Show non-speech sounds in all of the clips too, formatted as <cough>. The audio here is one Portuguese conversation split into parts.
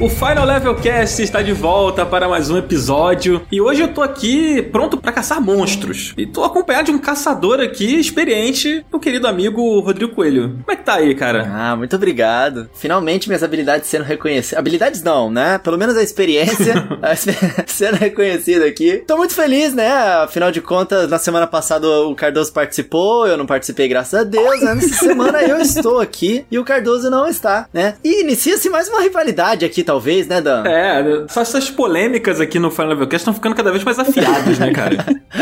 O Final Level Cast está de volta para mais um episódio e hoje eu tô aqui pronto para caçar monstros. E tô acompanhado de um caçador aqui experiente, meu querido amigo Rodrigo Coelho. Como é que tá aí, cara? Ah, muito obrigado. Finalmente minhas habilidades sendo reconhecidas. Habilidades não, né? Pelo menos a experiência <laughs> <laughs> sendo reconhecida aqui. Tô muito feliz, né? Afinal de contas, na semana passada o Cardoso participou, eu não participei, graças a Deus. Né? Nessa <laughs> semana eu estou aqui e o Cardoso não está, né? E inicia-se mais uma rivalidade aqui, talvez, né, Dan? É, só essas polêmicas aqui no Final Level Cast estão ficando cada vez mais afiadas, né, cara?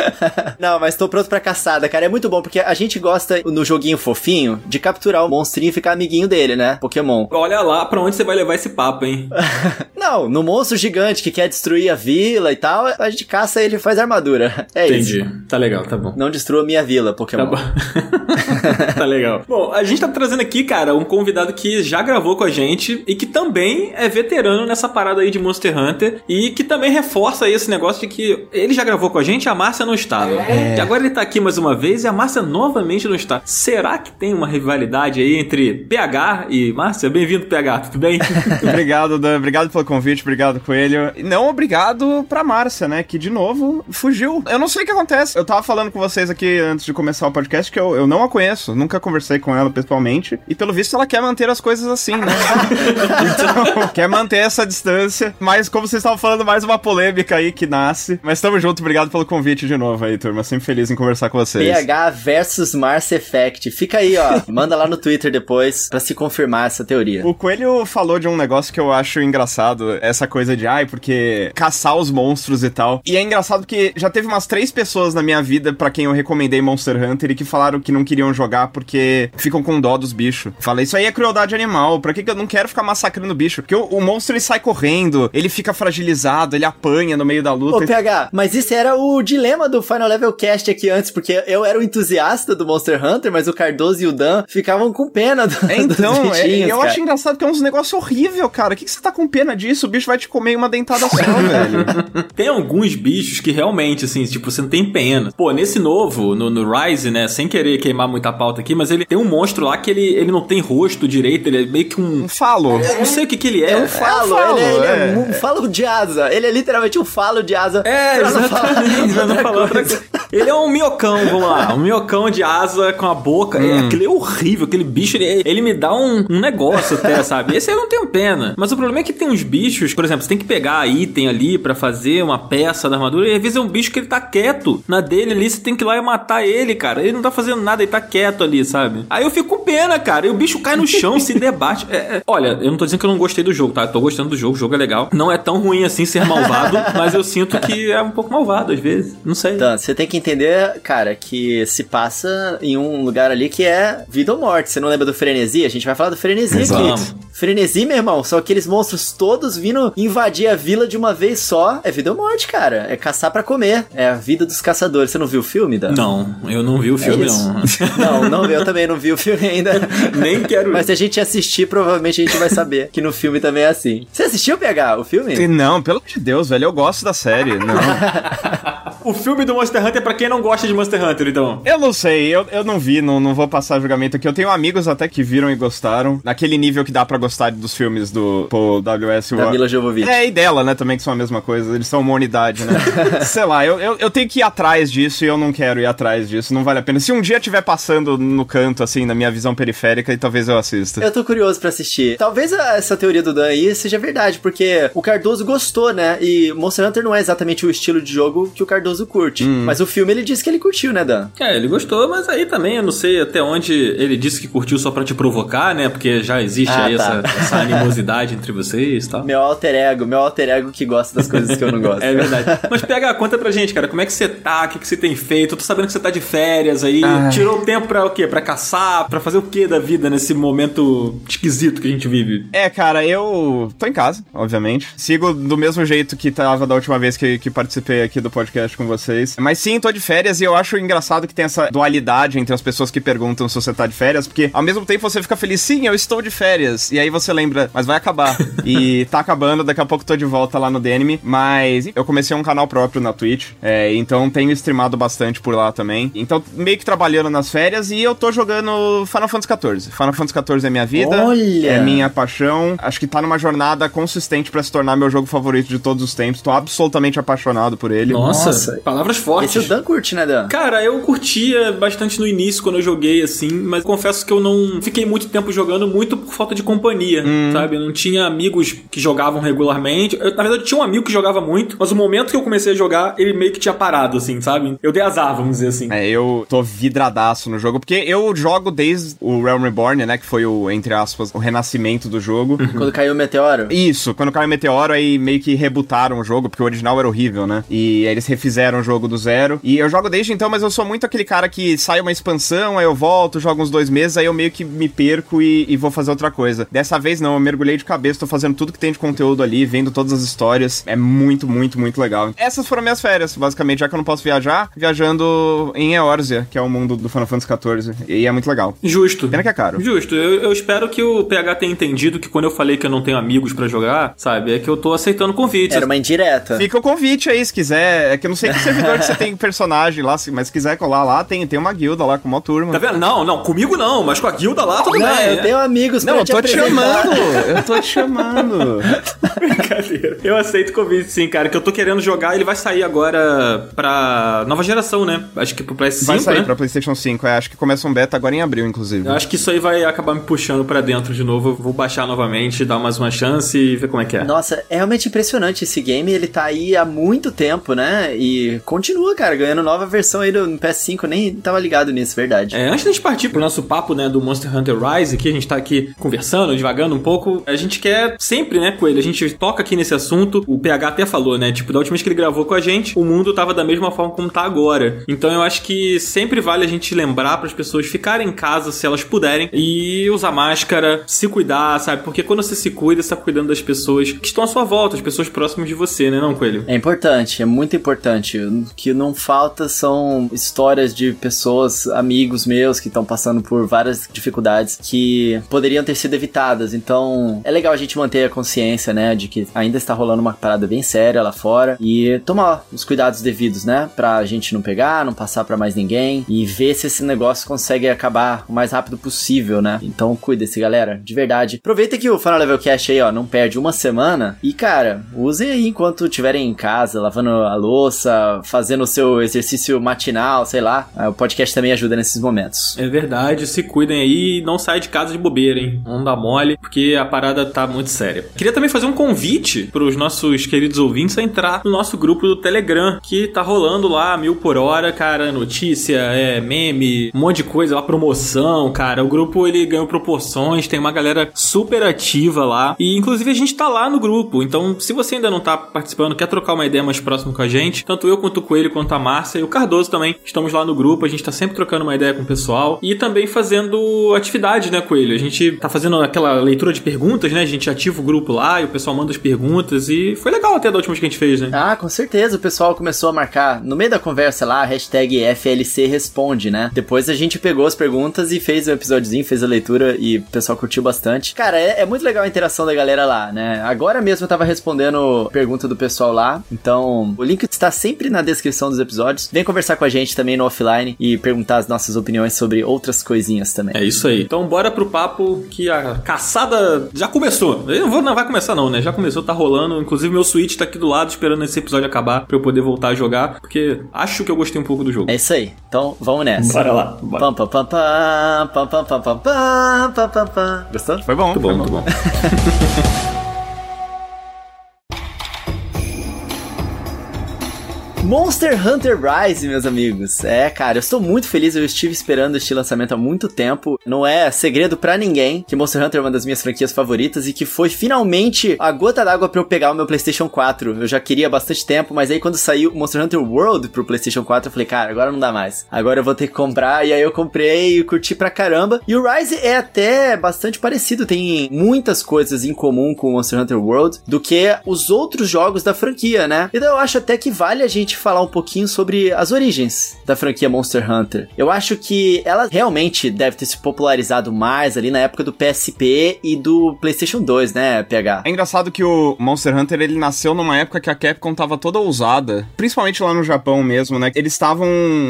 <laughs> Não, mas tô pronto pra caçada, cara. É muito bom, porque a gente gosta, no joguinho fofinho, de capturar o monstrinho e ficar amiguinho dele, né? Pokémon. Olha lá pra onde você vai levar esse papo, hein? <laughs> Não, no monstro gigante que quer destruir a vila e tal, a gente caça ele e faz armadura. É Entendi. isso. Entendi. Tá legal, tá bom. Não destrua minha vila, Pokémon. Tá bom. <laughs> tá legal. Bom, a gente tá trazendo aqui, cara, um convidado que já gravou com a gente e que também é veterano nessa parada aí de Monster Hunter e que também reforça aí esse negócio de que ele já gravou com a gente e a Márcia não estava. É. E agora ele tá aqui mais uma vez e a Márcia novamente não está. Será que tem uma rivalidade aí entre PH e Márcia? Bem-vindo, PH, tudo bem? <laughs> obrigado, Dan. Obrigado pelo convite, obrigado, Coelho. Não obrigado pra Márcia, né? Que de novo fugiu. Eu não sei o que acontece. Eu tava falando com vocês aqui antes de começar o podcast que eu, eu não a conheço, nunca conversei com ela pessoalmente. E pelo visto ela quer manter as coisas assim, né? <laughs> então, quer manter essa distância. Mas como vocês estavam falando, mais uma polêmica aí que nasce. Mas tamo junto, obrigado pelo convite de novo aí, turma. Sempre feliz em conversar com vocês. PH versus Mars Effect. Fica aí, ó. <laughs> Manda lá no Twitter depois pra se confirmar essa teoria. O Coelho falou de um negócio que eu acho engraçado, essa coisa de, ai, porque caçar os monstros e tal. E é engraçado porque já teve umas três pessoas na minha vida para quem eu recomendei Monster Hunter e que falaram que não queriam jogar porque ficam com dó dos bichos. Falei, isso aí é crueldade animal. Pra que, que eu não quero ficar massacrando o bicho? Porque o, o, monstro ele sai correndo, ele fica fragilizado, ele apanha no meio da luta. Ô, PH, mas isso era o dilema do Final Level Cast aqui antes, porque eu era o entusiasta do Monster Hunter, mas o Cardoso e o Dan ficavam com pena do, <laughs> é, Então, é, eu cara. acho engraçado que é uns negócios horrível, cara. O que, que você tá com pena disso? O bicho vai te comer em uma dentada só, <laughs> velho. Tem alguns bichos que realmente, assim, tipo, você não tem pena. Pô, nesse novo, no, no Rise, né, sem querer queimar muita pauta aqui, mas ele tem um monstro lá que ele, ele não tem rosto direito, ele é meio que um... Um falo. Eu não sei o que que ele é. É um falo, é um falo ele, é, ele é, é, um falo de asa. Ele é literalmente um falo de asa. É, exatamente. Não <laughs> não falar outra coisa. <laughs> Ele é um minhocão, vamos lá. Um minhocão de asa com a boca. Hum. É, aquele é horrível, aquele bicho, ele, ele me dá um, um negócio até, <laughs> sabe? Esse eu não tenho pena. Mas o problema é que tem uns bichos, por exemplo, você tem que pegar item ali para fazer uma peça da armadura, e às vezes é um bicho que ele tá quieto na dele ali, você tem que ir lá e matar ele, cara. Ele não tá fazendo nada, ele tá quieto ali, sabe? Aí eu fico com pena, cara. E o bicho cai no chão, se debate. É, é. Olha, eu não tô dizendo que eu não gostei do jogo, tá? Eu tô gostando do jogo, o jogo é legal. Não é tão ruim assim ser malvado, <laughs> mas eu sinto que é um pouco malvado às vezes. Não sei. Então, você tem que entender, cara, que se passa em um lugar ali que é vida ou morte. Você não lembra do frenesi? A gente vai falar do frenesi Exato. aqui. Frenesi, meu irmão, são aqueles monstros todos vindo invadir a vila de uma vez só. É vida ou morte, cara. É caçar para comer. É a vida dos caçadores. Você não viu o filme, Dan? Não, eu não vi o filme, é <laughs> não. não, não vi. Eu também não vi o filme ainda. <laughs> Nem quero. Mas se a gente assistir, provavelmente a gente vai saber que no filme também é assim. Você assistiu, PH, o filme? Não, pelo amor de Deus, velho. Eu gosto da série. Não. <laughs> o filme do Monster Hunter é pra quem não gosta de Monster Hunter, então. Eu não sei, eu, eu não vi, não, não vou passar julgamento aqui. Eu tenho amigos até que viram e gostaram. Naquele nível que dá pra gostar dos filmes do Paul W.S. Da Mila Jovovich. É, e dela, né, também, que são a mesma coisa. Eles são uma unidade, né? <laughs> sei lá, eu, eu, eu, tenho que ir atrás disso e eu não quero ir atrás disso. Não vale a pena. Se um dia tiver passando no canto, assim, na minha visão periférica, e talvez eu assista. Eu tô curioso pra assistir. Talvez essa teoria do Dan aí seja verdade, porque o Cardoso gostou, né? E Monster Hunter não é exatamente o estilo de jogo que o Cardoso curte. Hum. Mas o filme ele disse que ele curtiu, né, Dan? É, ele gostou, mas aí também eu não sei até onde ele disse que curtiu só pra te provocar, né? Porque já existe ah, aí tá. essa, essa, animosidade entre vocês e tal. Meu alter ego, meu alter ego que gosta das coisas que eu não gosto. <laughs> é verdade. Mas pega, conta pra gente, cara, como é que você tá? O que, que você tem feito? Eu tô sabendo que você tá de férias aí. Ai. Tirou o tempo pra o quê? Pra caçar? Pra fazer o quê da vida nesse momento esquisito que a gente vive? É, cara, eu tô em casa, obviamente. Sigo do mesmo jeito que tava da última vez que, que participei aqui do podcast com com vocês. Mas sim, tô de férias e eu acho engraçado que tem essa dualidade entre as pessoas que perguntam se você tá de férias, porque ao mesmo tempo você fica feliz, sim, eu estou de férias. E aí você lembra, mas vai acabar. <laughs> e tá acabando, daqui a pouco tô de volta lá no Denime. Mas eu comecei um canal próprio na Twitch, é, então tenho streamado bastante por lá também. Então, meio que trabalhando nas férias e eu tô jogando Final Fantasy XIV. Final Fantasy XIV é minha vida, Olha! é minha paixão. Acho que tá numa jornada consistente pra se tornar meu jogo favorito de todos os tempos. Tô absolutamente apaixonado por ele. Nossa, Nossa. Palavras fortes. Esse o Dan curte, né, Dan? Cara, eu curtia bastante no início quando eu joguei, assim, mas confesso que eu não fiquei muito tempo jogando muito por falta de companhia, sabe? Eu não tinha amigos que jogavam regularmente. Eu, na verdade, eu tinha um amigo que jogava muito, mas o momento que eu comecei a jogar, ele meio que tinha parado, assim, sabe? Eu dei azar, vamos dizer assim. É, eu tô vidradaço no jogo, porque eu jogo desde o Realm Reborn, né, que foi o, entre aspas, o renascimento do jogo. Quando caiu o meteoro? Isso, quando caiu o Meteoro, aí meio que rebutaram o jogo, porque o original era horrível, né? E aí eles refizeram o jogo do zero. E eu jogo desde então, mas eu sou muito aquele cara que sai uma expansão, aí eu volto, jogo uns dois meses, aí eu meio que me perco e, e vou fazer outra coisa. Dessa vez não, eu mergulhei de cabeça, tô fazendo tudo que tem de conteúdo ali, vendo todas as histórias. É muito, muito, muito legal. Essas foram minhas férias, basicamente, já que eu não posso viajar, viajando em Eorzea, que é o mundo do Final Fantasy XIV. E é muito legal. Justo. Pena que é caro. Justo, eu, eu espero que o PH tenha entendido que quando eu falei que eu não tenho amigos pra jogar, sabe, é que eu tô aceitando convites. Era uma indireta. Fica o convite aí, se quiser. É que eu não sei que servidor que você tem personagem lá, mas se quiser colar lá, tem, tem uma guilda lá com uma turma. Tá vendo? Não, não, comigo não, mas com a guilda lá tudo Não, bem. eu né? tenho amigos Não, pra eu tô te apresentar. chamando! Eu tô te chamando! <laughs> Brincadeira. Eu aceito o convite, sim, cara, que eu tô querendo jogar. Ele vai sair agora pra nova geração, né? Acho que pro PS5, Vai sair né? pra PlayStation 5, é, acho que começa um beta agora em abril, inclusive. Eu acho que isso aí vai acabar me puxando pra dentro de novo. Eu vou baixar novamente, dar mais uma chance e ver como é que é. Nossa, é realmente impressionante esse game. Ele tá aí há muito tempo, né? E continua, cara, ganhando nova versão aí no PS5. Eu nem tava ligado nisso, verdade. É, antes da gente partir pro nosso papo, né, do Monster Hunter Rise, que a gente tá aqui conversando, divagando um pouco, a gente quer sempre, né, Coelho, a gente toca aqui nesse assunto, o PH até falou, né, tipo, da última vez que ele gravou com a gente, o mundo tava da mesma forma como tá agora. Então eu acho que sempre vale a gente lembrar para as pessoas ficarem em casa se elas puderem e usar máscara, se cuidar, sabe? Porque quando você se cuida, você tá cuidando das pessoas que estão à sua volta, as pessoas próximas de você, né, não, Coelho? É importante, é muito importante. O que não falta são histórias de pessoas, amigos meus que estão passando por várias dificuldades que poderiam ter sido evitadas. Então, é legal a gente manter a consciência, né, de que ainda está rolando uma parada bem séria lá fora e tomar os cuidados devidos, né, pra gente não pegar, não passar pra mais ninguém e ver se esse negócio consegue acabar o mais rápido possível, né? Então, cuida-se, galera, de verdade. Aproveita que o Final Level Cash aí, ó, não perde uma semana e, cara, usem aí enquanto estiverem em casa, lavando a louça, fazendo o seu exercício matinal, sei lá. Ah, O podcast também ajuda nesses momentos. É verdade, se cuidem aí e não saia de casa de bobeira, hein? Não dá mole, porque a parada tá muito séria. Queria também fazer um convite pros nossos queridos ouvintes a entrar no nosso grupo do Telegram, que tá rolando lá mil por hora, cara, notícia, é meme, um monte de coisa lá, promoção, cara. O grupo ele ganhou proporções, tem uma galera super ativa lá. E inclusive a gente tá lá no grupo. Então, se você ainda não tá participando, quer trocar uma ideia mais próximo com a gente, tanto eu quanto o Coelho, quanto a Márcia e o Cardoso também, estamos lá no grupo. A gente tá sempre trocando uma ideia com o pessoal e também fazendo atividade, né, Coelho? A gente tá fazendo aquela leitura de perguntas, né? A gente ativa o grupo lá e o pessoal manda as perguntas e foi legal até da última que a gente fez, né? Ah, com certeza o pessoal começou a marcar no meio da conversa lá, a hashtag FLC responde, né? Depois a gente pegou as perguntas e fez o episódiozinho, fez a leitura e o pessoal curtiu bastante. Cara, é, é muito legal a interação da galera lá, né? Agora mesmo eu tava respondendo pergunta do pessoal lá, então o link está sempre na descrição dos episódios. Vem conversar com a gente também no offline e perguntar as nossas opiniões sobre outras coisinhas também. É isso aí. Então bora pro papo que a caçada já começou. Eu não vou, não vai começar não, né? Já começou, tá rolando. Inclusive meu Switch tá aqui do lado esperando esse episódio acabar pra eu poder voltar a jogar, porque acho que eu gostei um pouco do jogo. É isso aí. Então vamos nessa. Bora lá. Bora. Pam, pam, pam, pam, pam, pam, pam, pam, pam, pam, pam, pam. Gostou? Foi bom, Muito foi bom, muito bom. Monster Hunter Rise, meus amigos. É, cara, eu estou muito feliz. Eu estive esperando este lançamento há muito tempo. Não é segredo pra ninguém que Monster Hunter é uma das minhas franquias favoritas e que foi finalmente a gota d'água pra eu pegar o meu PlayStation 4. Eu já queria há bastante tempo, mas aí quando saiu Monster Hunter World pro PlayStation 4, eu falei, cara, agora não dá mais. Agora eu vou ter que comprar. E aí eu comprei e curti pra caramba. E o Rise é até bastante parecido, tem muitas coisas em comum com Monster Hunter World do que os outros jogos da franquia, né? Então eu acho até que vale a gente gente falar um pouquinho sobre as origens da franquia Monster Hunter. Eu acho que ela realmente deve ter se popularizado mais ali na época do PSP e do PlayStation 2, né, PH? É engraçado que o Monster Hunter ele nasceu numa época que a Capcom tava toda ousada, principalmente lá no Japão mesmo, né? Eles estavam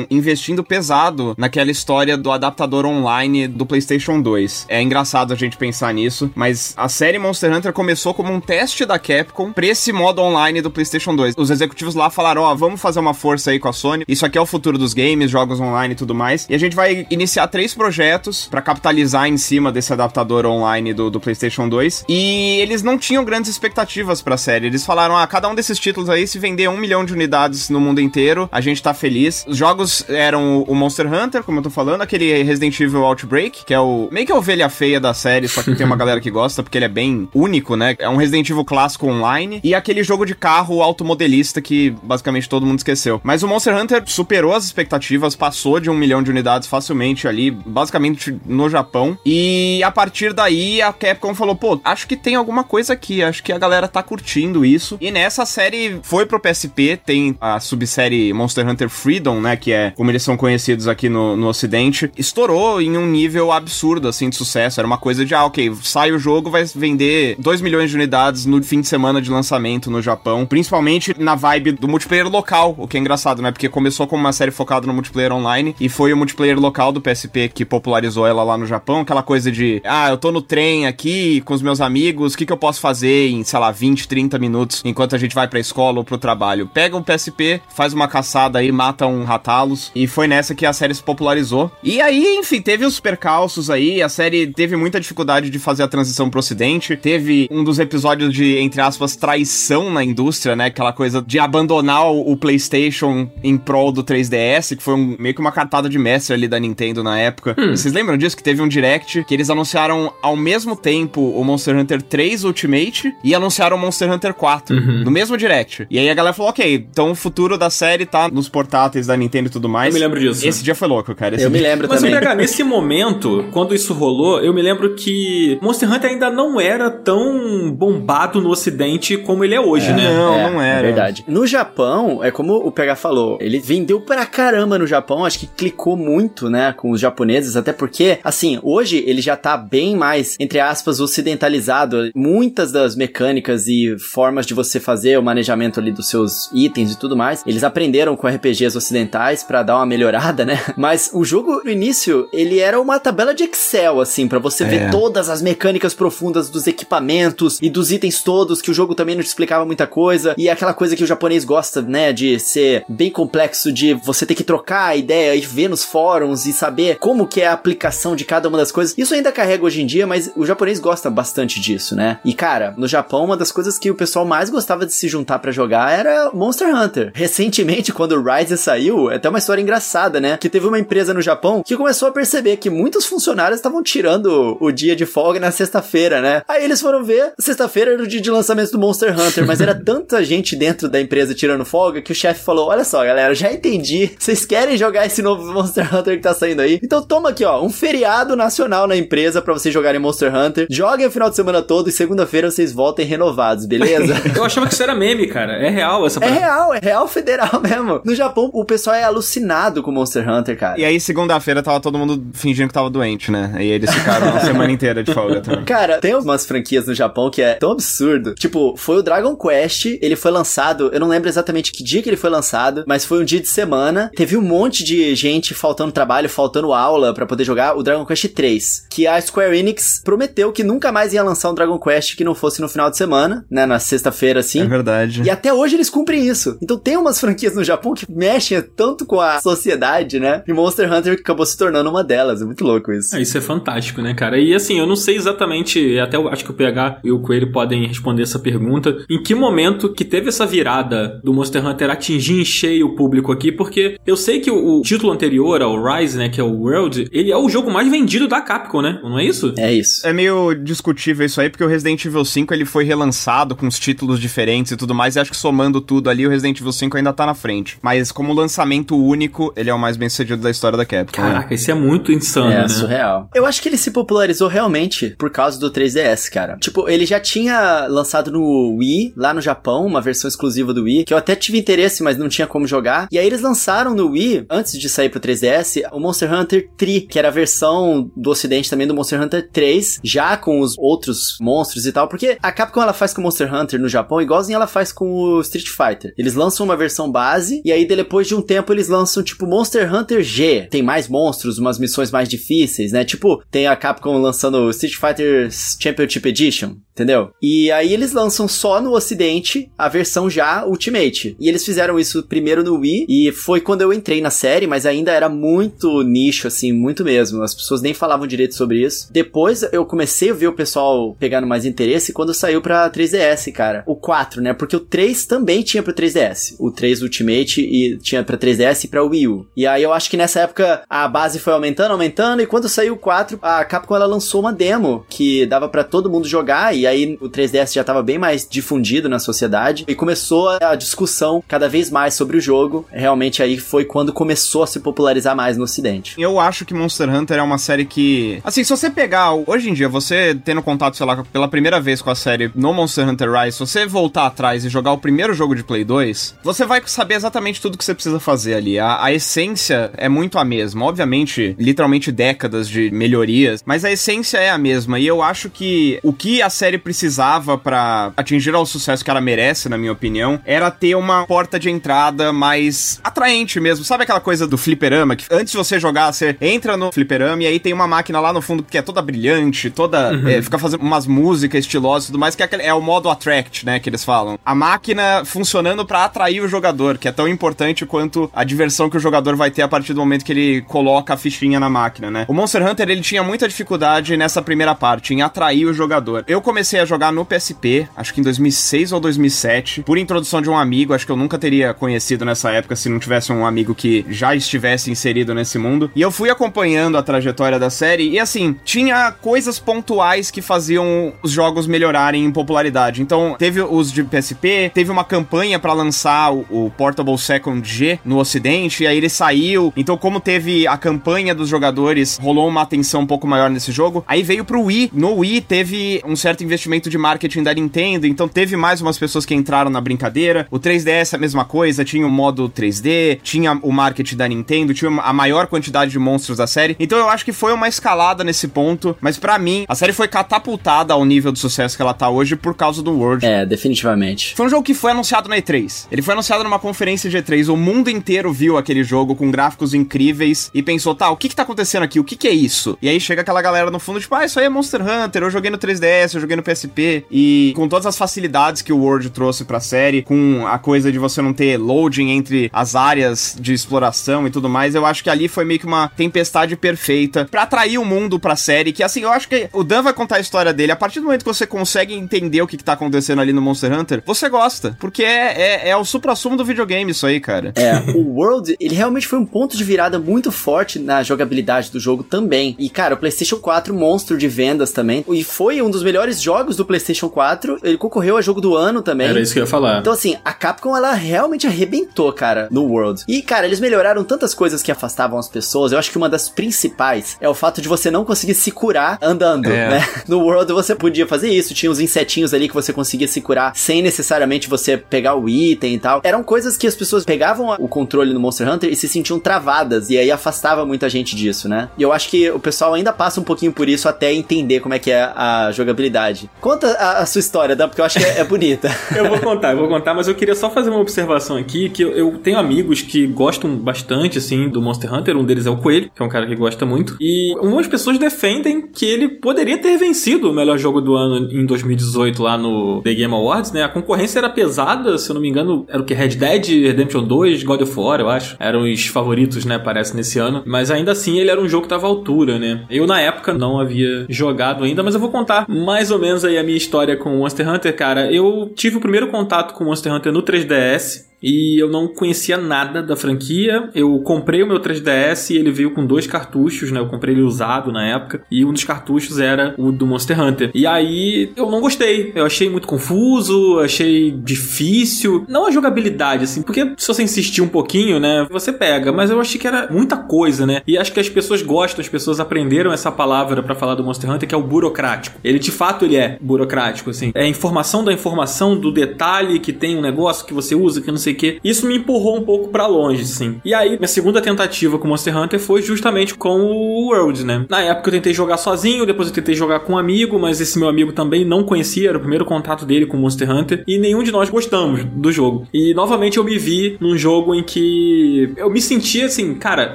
investindo pesado naquela história do adaptador online do PlayStation 2. É engraçado a gente pensar nisso, mas a série Monster Hunter começou como um teste da Capcom pra esse modo online do PlayStation 2. Os executivos lá falaram: Ó, oh, vamos fazer uma força aí com a Sony. Isso aqui é o futuro dos games, jogos online e tudo mais. E a gente vai iniciar três projetos para capitalizar em cima desse adaptador online do, do PlayStation 2. E eles não tinham grandes expectativas pra série. Eles falaram: ah, cada um desses títulos aí, se vender um milhão de unidades no mundo inteiro, a gente tá feliz. Os jogos eram o Monster Hunter, como eu tô falando, aquele Resident Evil Outbreak, que é o meio que a ovelha feia da série, só que tem uma <laughs> galera que gosta, porque ele é bem único, né? É um Resident Evil clássico online. E aquele jogo de carro automodelista que basicamente todo mundo esqueceu. Mas o Monster Hunter superou as expectativas, passou de um milhão de unidades facilmente ali, basicamente no Japão. E a partir daí a Capcom falou: pô, acho que tem alguma coisa aqui, acho que a galera tá curtindo isso. E nessa série foi pro PSP, tem a subsérie Monster Hunter Freedom, né? Que é como eles são conhecidos aqui no, no Ocidente. Estourou em um nível absurdo, assim, de sucesso. Era uma coisa de, ah, ok, sai o jogo, vai vender 2 milhões de unidades no fim de semana de lançamento no Japão. Principalmente na vibe do multiplayer local, o que é engraçado, né? Porque começou como uma série focada no multiplayer online e foi o multiplayer local do PSP que popularizou ela lá no Japão. Aquela coisa de, ah, eu tô no trem aqui com os meus amigos, o que, que eu posso fazer em, sei lá, 20, 30 minutos enquanto a gente vai pra escola ou pro trabalho? Pega um PSP, faz uma caçada aí, mata um ratalos e foi nessa que a série se popularizou. E aí, enfim, teve os percalços aí, a série teve muita dificuldade de fazer a transição pro ocidente, teve um dos episódios de, entre aspas, traição na indústria, né? Aquela coisa de abandonar o PlayStation em prol do 3DS, que foi um, meio que uma cartada de mestre ali da Nintendo na época. Hum. Vocês lembram disso? Que teve um direct que eles anunciaram ao mesmo tempo o Monster Hunter 3 Ultimate e anunciaram o Monster Hunter 4 uhum. no mesmo direct. E aí a galera falou: ok, então o futuro da série tá nos portáteis da Nintendo e tudo mais. Eu me lembro disso. Esse dia foi louco, cara. Esse eu dia... me lembro Mas, também. Mas, nesse momento, quando isso rolou, eu me lembro que Monster Hunter ainda não era tão bombado no ocidente como ele é hoje, é, né? Não, é, não era. É verdade. No Japão, é como o PH falou, ele vendeu pra caramba no Japão, acho que clicou muito, né, com os japoneses, até porque, assim, hoje ele já tá bem mais, entre aspas, ocidentalizado. Muitas das mecânicas e formas de você fazer o manejamento ali dos seus itens e tudo mais, eles aprenderam com RPGs ocidentais para dar uma melhorada, né? <laughs> Mas o jogo, no início, ele era uma tabela de Excel, assim, para você é. ver todas as mecânicas profundas dos equipamentos e dos itens todos, que o jogo também não te explicava muita coisa. E aquela coisa que o japonês gosta, né, de ser bem complexo, de você ter que trocar a ideia e ver nos fóruns e saber como que é a aplicação de cada uma das coisas. Isso ainda carrega hoje em dia, mas o japonês gosta bastante disso, né? E cara, no Japão, uma das coisas que o pessoal mais gostava de se juntar para jogar era Monster Hunter. Recentemente, quando o Rise saiu, é até uma história engraçada, né? Que teve uma empresa no Japão que começou a perceber que muitos funcionários estavam tirando o dia de folga na sexta-feira, né? Aí eles foram ver, sexta-feira era o dia de lançamento do Monster Hunter, mas era tanta gente dentro da empresa tirando folga que o chefe falou: Olha só, galera, já entendi. Vocês querem jogar esse novo <laughs> Monster Hunter que tá saindo aí? Então toma aqui, ó, um feriado nacional na empresa para vocês jogarem Monster Hunter. Joguem o final de semana todo e segunda-feira vocês voltem renovados, beleza? <laughs> Eu achava que isso era meme, cara. É real essa É real, é real federal <laughs> mesmo. No Japão, o pessoal é alucinado com Monster Hunter, cara. E aí, segunda-feira, tava todo mundo fingindo que tava doente, né? E eles ficaram uma semana inteira de folga também. Cara, tem umas franquias no Japão que é tão absurdo. Tipo, foi o Dragon Quest, ele foi lançado, eu não lembro exatamente que dia que ele foi lançado, mas foi um dia de semana. Teve um monte de gente faltando trabalho, faltando aula para poder jogar o Dragon Quest 3. Que a Square Enix prometeu que nunca mais ia lançar um Dragon Quest que não fosse no final de semana, né? Na sexta-feira, assim. É verdade. E até hoje eles cumprem isso. Então tem umas <laughs> franquias no Japão que mexem tanto com a sociedade, né? E Monster Hunter acabou se tornando uma delas. É muito louco isso. É, isso é fantástico, né, cara? E assim, eu não sei exatamente, até eu acho que o PH e o Coelho podem responder essa pergunta. Em que momento que teve essa virada do Monster Hunter atingir em cheio o público aqui? Porque eu sei que o, o título anterior ao Rise, né, que é o World, ele é o jogo mais vendido da Capcom, né? Não é isso? É isso. É meio discutível isso aí, porque o Resident Evil 5 ele foi relançado com os títulos diferentes e tudo mais, e acho que somando tudo ali, o Resident Evil 5 ainda tá na frente. Mas como lançamento único, ele é o mais bem sucedido da história da Capcom. Né? Caraca, né? isso é muito insano, é, né? surreal. Eu acho que ele se popularizou realmente por causa do 3DS, cara. Tipo, ele já tinha lançado no Wii, lá no Japão, uma versão exclusiva do Wii, que eu até tive interesse interesse, mas não tinha como jogar. E aí eles lançaram no Wii, antes de sair pro 3DS, o Monster Hunter 3, que era a versão do ocidente também do Monster Hunter 3, já com os outros monstros e tal, porque a Capcom ela faz com o Monster Hunter no Japão igualzinho ela faz com o Street Fighter. Eles lançam uma versão base e aí depois de um tempo eles lançam tipo Monster Hunter G. Tem mais monstros, umas missões mais difíceis, né? Tipo, tem a Capcom lançando o Street Fighter Championship Edition, entendeu? E aí eles lançam só no ocidente a versão já Ultimate. E eles fizeram isso primeiro no Wii e foi quando eu entrei na série, mas ainda era muito nicho assim, muito mesmo. As pessoas nem falavam direito sobre isso. Depois eu comecei a ver o pessoal pegando mais interesse quando saiu pra 3DS, cara. O 4, né? Porque o 3 também tinha pro 3DS. O 3 Ultimate e tinha pra 3DS e pra Wii U. E aí eu acho que nessa época a base foi aumentando, aumentando e quando saiu o 4, a Capcom ela lançou uma demo que dava para todo mundo jogar e aí o 3DS já tava bem mais difundido na sociedade e começou a discussão cada vez mais sobre o jogo. Realmente aí foi quando começou a se popularizar mais no ocidente. Eu acho que Monster Hunter é uma série que, assim, se você pegar hoje em dia, você tendo contato, sei lá, pela primeira vez com a série no Monster Hunter Rise, se você voltar atrás e jogar o primeiro jogo de Play 2, você vai saber exatamente tudo que você precisa fazer ali. A, a essência é muito a mesma. Obviamente, literalmente décadas de melhorias, mas a essência é a mesma. E eu acho que o que a série precisava para atingir o sucesso que ela merece, na minha opinião, era ter uma porta de entrada mais atraente mesmo. Sabe aquela coisa do fliperama? Que antes de você jogar, você entra no fliperama e aí tem uma máquina lá no fundo que é toda brilhante, toda. Uhum. É, fica fazendo umas músicas estilosas e tudo mais, que é, é o modo attract, né? Que eles falam. A máquina funcionando para atrair o jogador, que é tão importante quanto a diversão que o jogador vai ter a partir do momento que ele coloca a fichinha na máquina, né? O Monster Hunter ele tinha muita dificuldade nessa primeira parte, em atrair o jogador. Eu comecei a jogar no PSP, acho que em 2006 ou 2007, por introdução de um amigo, acho que eu nunca teria conhecido nessa época se não tivesse um amigo que já estivesse inserido nesse mundo. E eu fui acompanhando a trajetória da série e assim, tinha coisas pontuais que faziam os jogos melhorarem em popularidade. Então, teve os de PSP, teve uma campanha para lançar o, o Portable Second G no ocidente, e aí ele saiu. Então, como teve a campanha dos jogadores, rolou uma atenção um pouco maior nesse jogo. Aí veio pro Wii. No Wii teve um certo investimento de marketing da Nintendo, então teve mais umas pessoas que entraram na brincadeira. O 3DS é a mesma coisa, tinha o modo 3D, tinha o marketing da Nintendo, tinha a maior quantidade de monstros da série. Então eu acho que foi uma escalada nesse ponto, mas para mim, a série foi catapultada ao nível de sucesso que ela tá hoje por causa do World. É, definitivamente. Foi um jogo que foi anunciado na E3. Ele foi anunciado numa conferência de E3. O mundo inteiro viu aquele jogo com gráficos incríveis e pensou, tá, o que que tá acontecendo aqui? O que que é isso? E aí chega aquela galera no fundo, tipo, ah, isso aí é Monster Hunter, eu joguei no 3DS, eu joguei no PSP. E com todas as facilidades que o World trouxe pra série, com a coisa de você não ter loading entre as áreas de exploração e tudo mais, eu acho que ali foi meio que uma tempestade perfeita para atrair o mundo pra série, que assim, eu acho que o Dan vai contar a história dele, a partir do momento que você consegue entender o que, que tá acontecendo ali no Monster Hunter, você gosta, porque é, é, é o supra-sumo do videogame isso aí, cara. É, o World, ele realmente foi um ponto de virada muito forte na jogabilidade do jogo também. E, cara, o PlayStation 4, monstro de vendas também, e foi um dos melhores jogos do PlayStation 4, ele concorreu a jogo do ano também. Era isso que eu ia falar. Então, assim, a Capcom, ela realmente arrebentou, cara, no World. E, cara, eles melhoraram tantas coisas que afastavam as pessoas, eu acho que uma das principais é o fato de você não conseguir se curar andando, é. né? <laughs> No World você podia fazer isso, tinha uns insetinhos ali que você conseguia se curar sem necessariamente você pegar o item e tal. Eram coisas que as pessoas pegavam o controle no Monster Hunter e se sentiam travadas, e aí afastava muita gente disso, né? E eu acho que o pessoal ainda passa um pouquinho por isso até entender como é que é a jogabilidade. Conta a, a sua história, porque eu acho que é, é bonita. <laughs> eu vou contar, eu vou contar, mas eu queria só fazer uma observação aqui, que eu, eu tenho amigos que gostam bastante, assim, do Monster Hunter, um deles é o Coelho, que é um cara que gosta muito, e algumas pessoas defendem que ele poderia ter vencido o melhor jogo do ano em 2018 lá no The Game Awards, né? A concorrência era pesada, se eu não me engano, era o que? Red Dead Redemption 2, God of War, eu acho. Eram os favoritos, né? Parece nesse ano. Mas ainda assim, ele era um jogo que tava à altura, né? Eu, na época, não havia jogado ainda, mas eu vou contar mais ou menos aí a minha história com Monster Hunter, cara. Eu tive o primeiro contato com Monster Hunter no 3DS e eu não conhecia nada da franquia. Eu comprei o meu 3DS e ele veio com dois cartuchos, né? Eu comprei ele usado na época e um dos cartuchos era o do Monster Hunter. E aí eu não gostei. Eu achei muito confuso, achei difícil. Não a jogabilidade, assim, porque se você insistir um pouquinho, né? Você pega, mas eu achei que era muita coisa, né? E acho que as pessoas gostam, as pessoas aprenderam essa palavra para falar do Monster Hunter, que é o burocrático. Ele de fato ele é burocrático, assim. É a informação da informação, do detalhe que tem um negócio que você usa, que não sei que. Isso me empurrou um pouco para longe, assim. E aí, minha segunda tentativa com Monster Hunter foi justamente com o World, né? Na época eu tentei jogar sozinho, depois eu tentei jogar com um amigo, mas esse meu amigo também não conhecia, era o primeiro contato dele com Monster Hunter, e nenhum de nós gostamos do jogo. E novamente eu me vi num jogo em que eu me sentia assim, cara,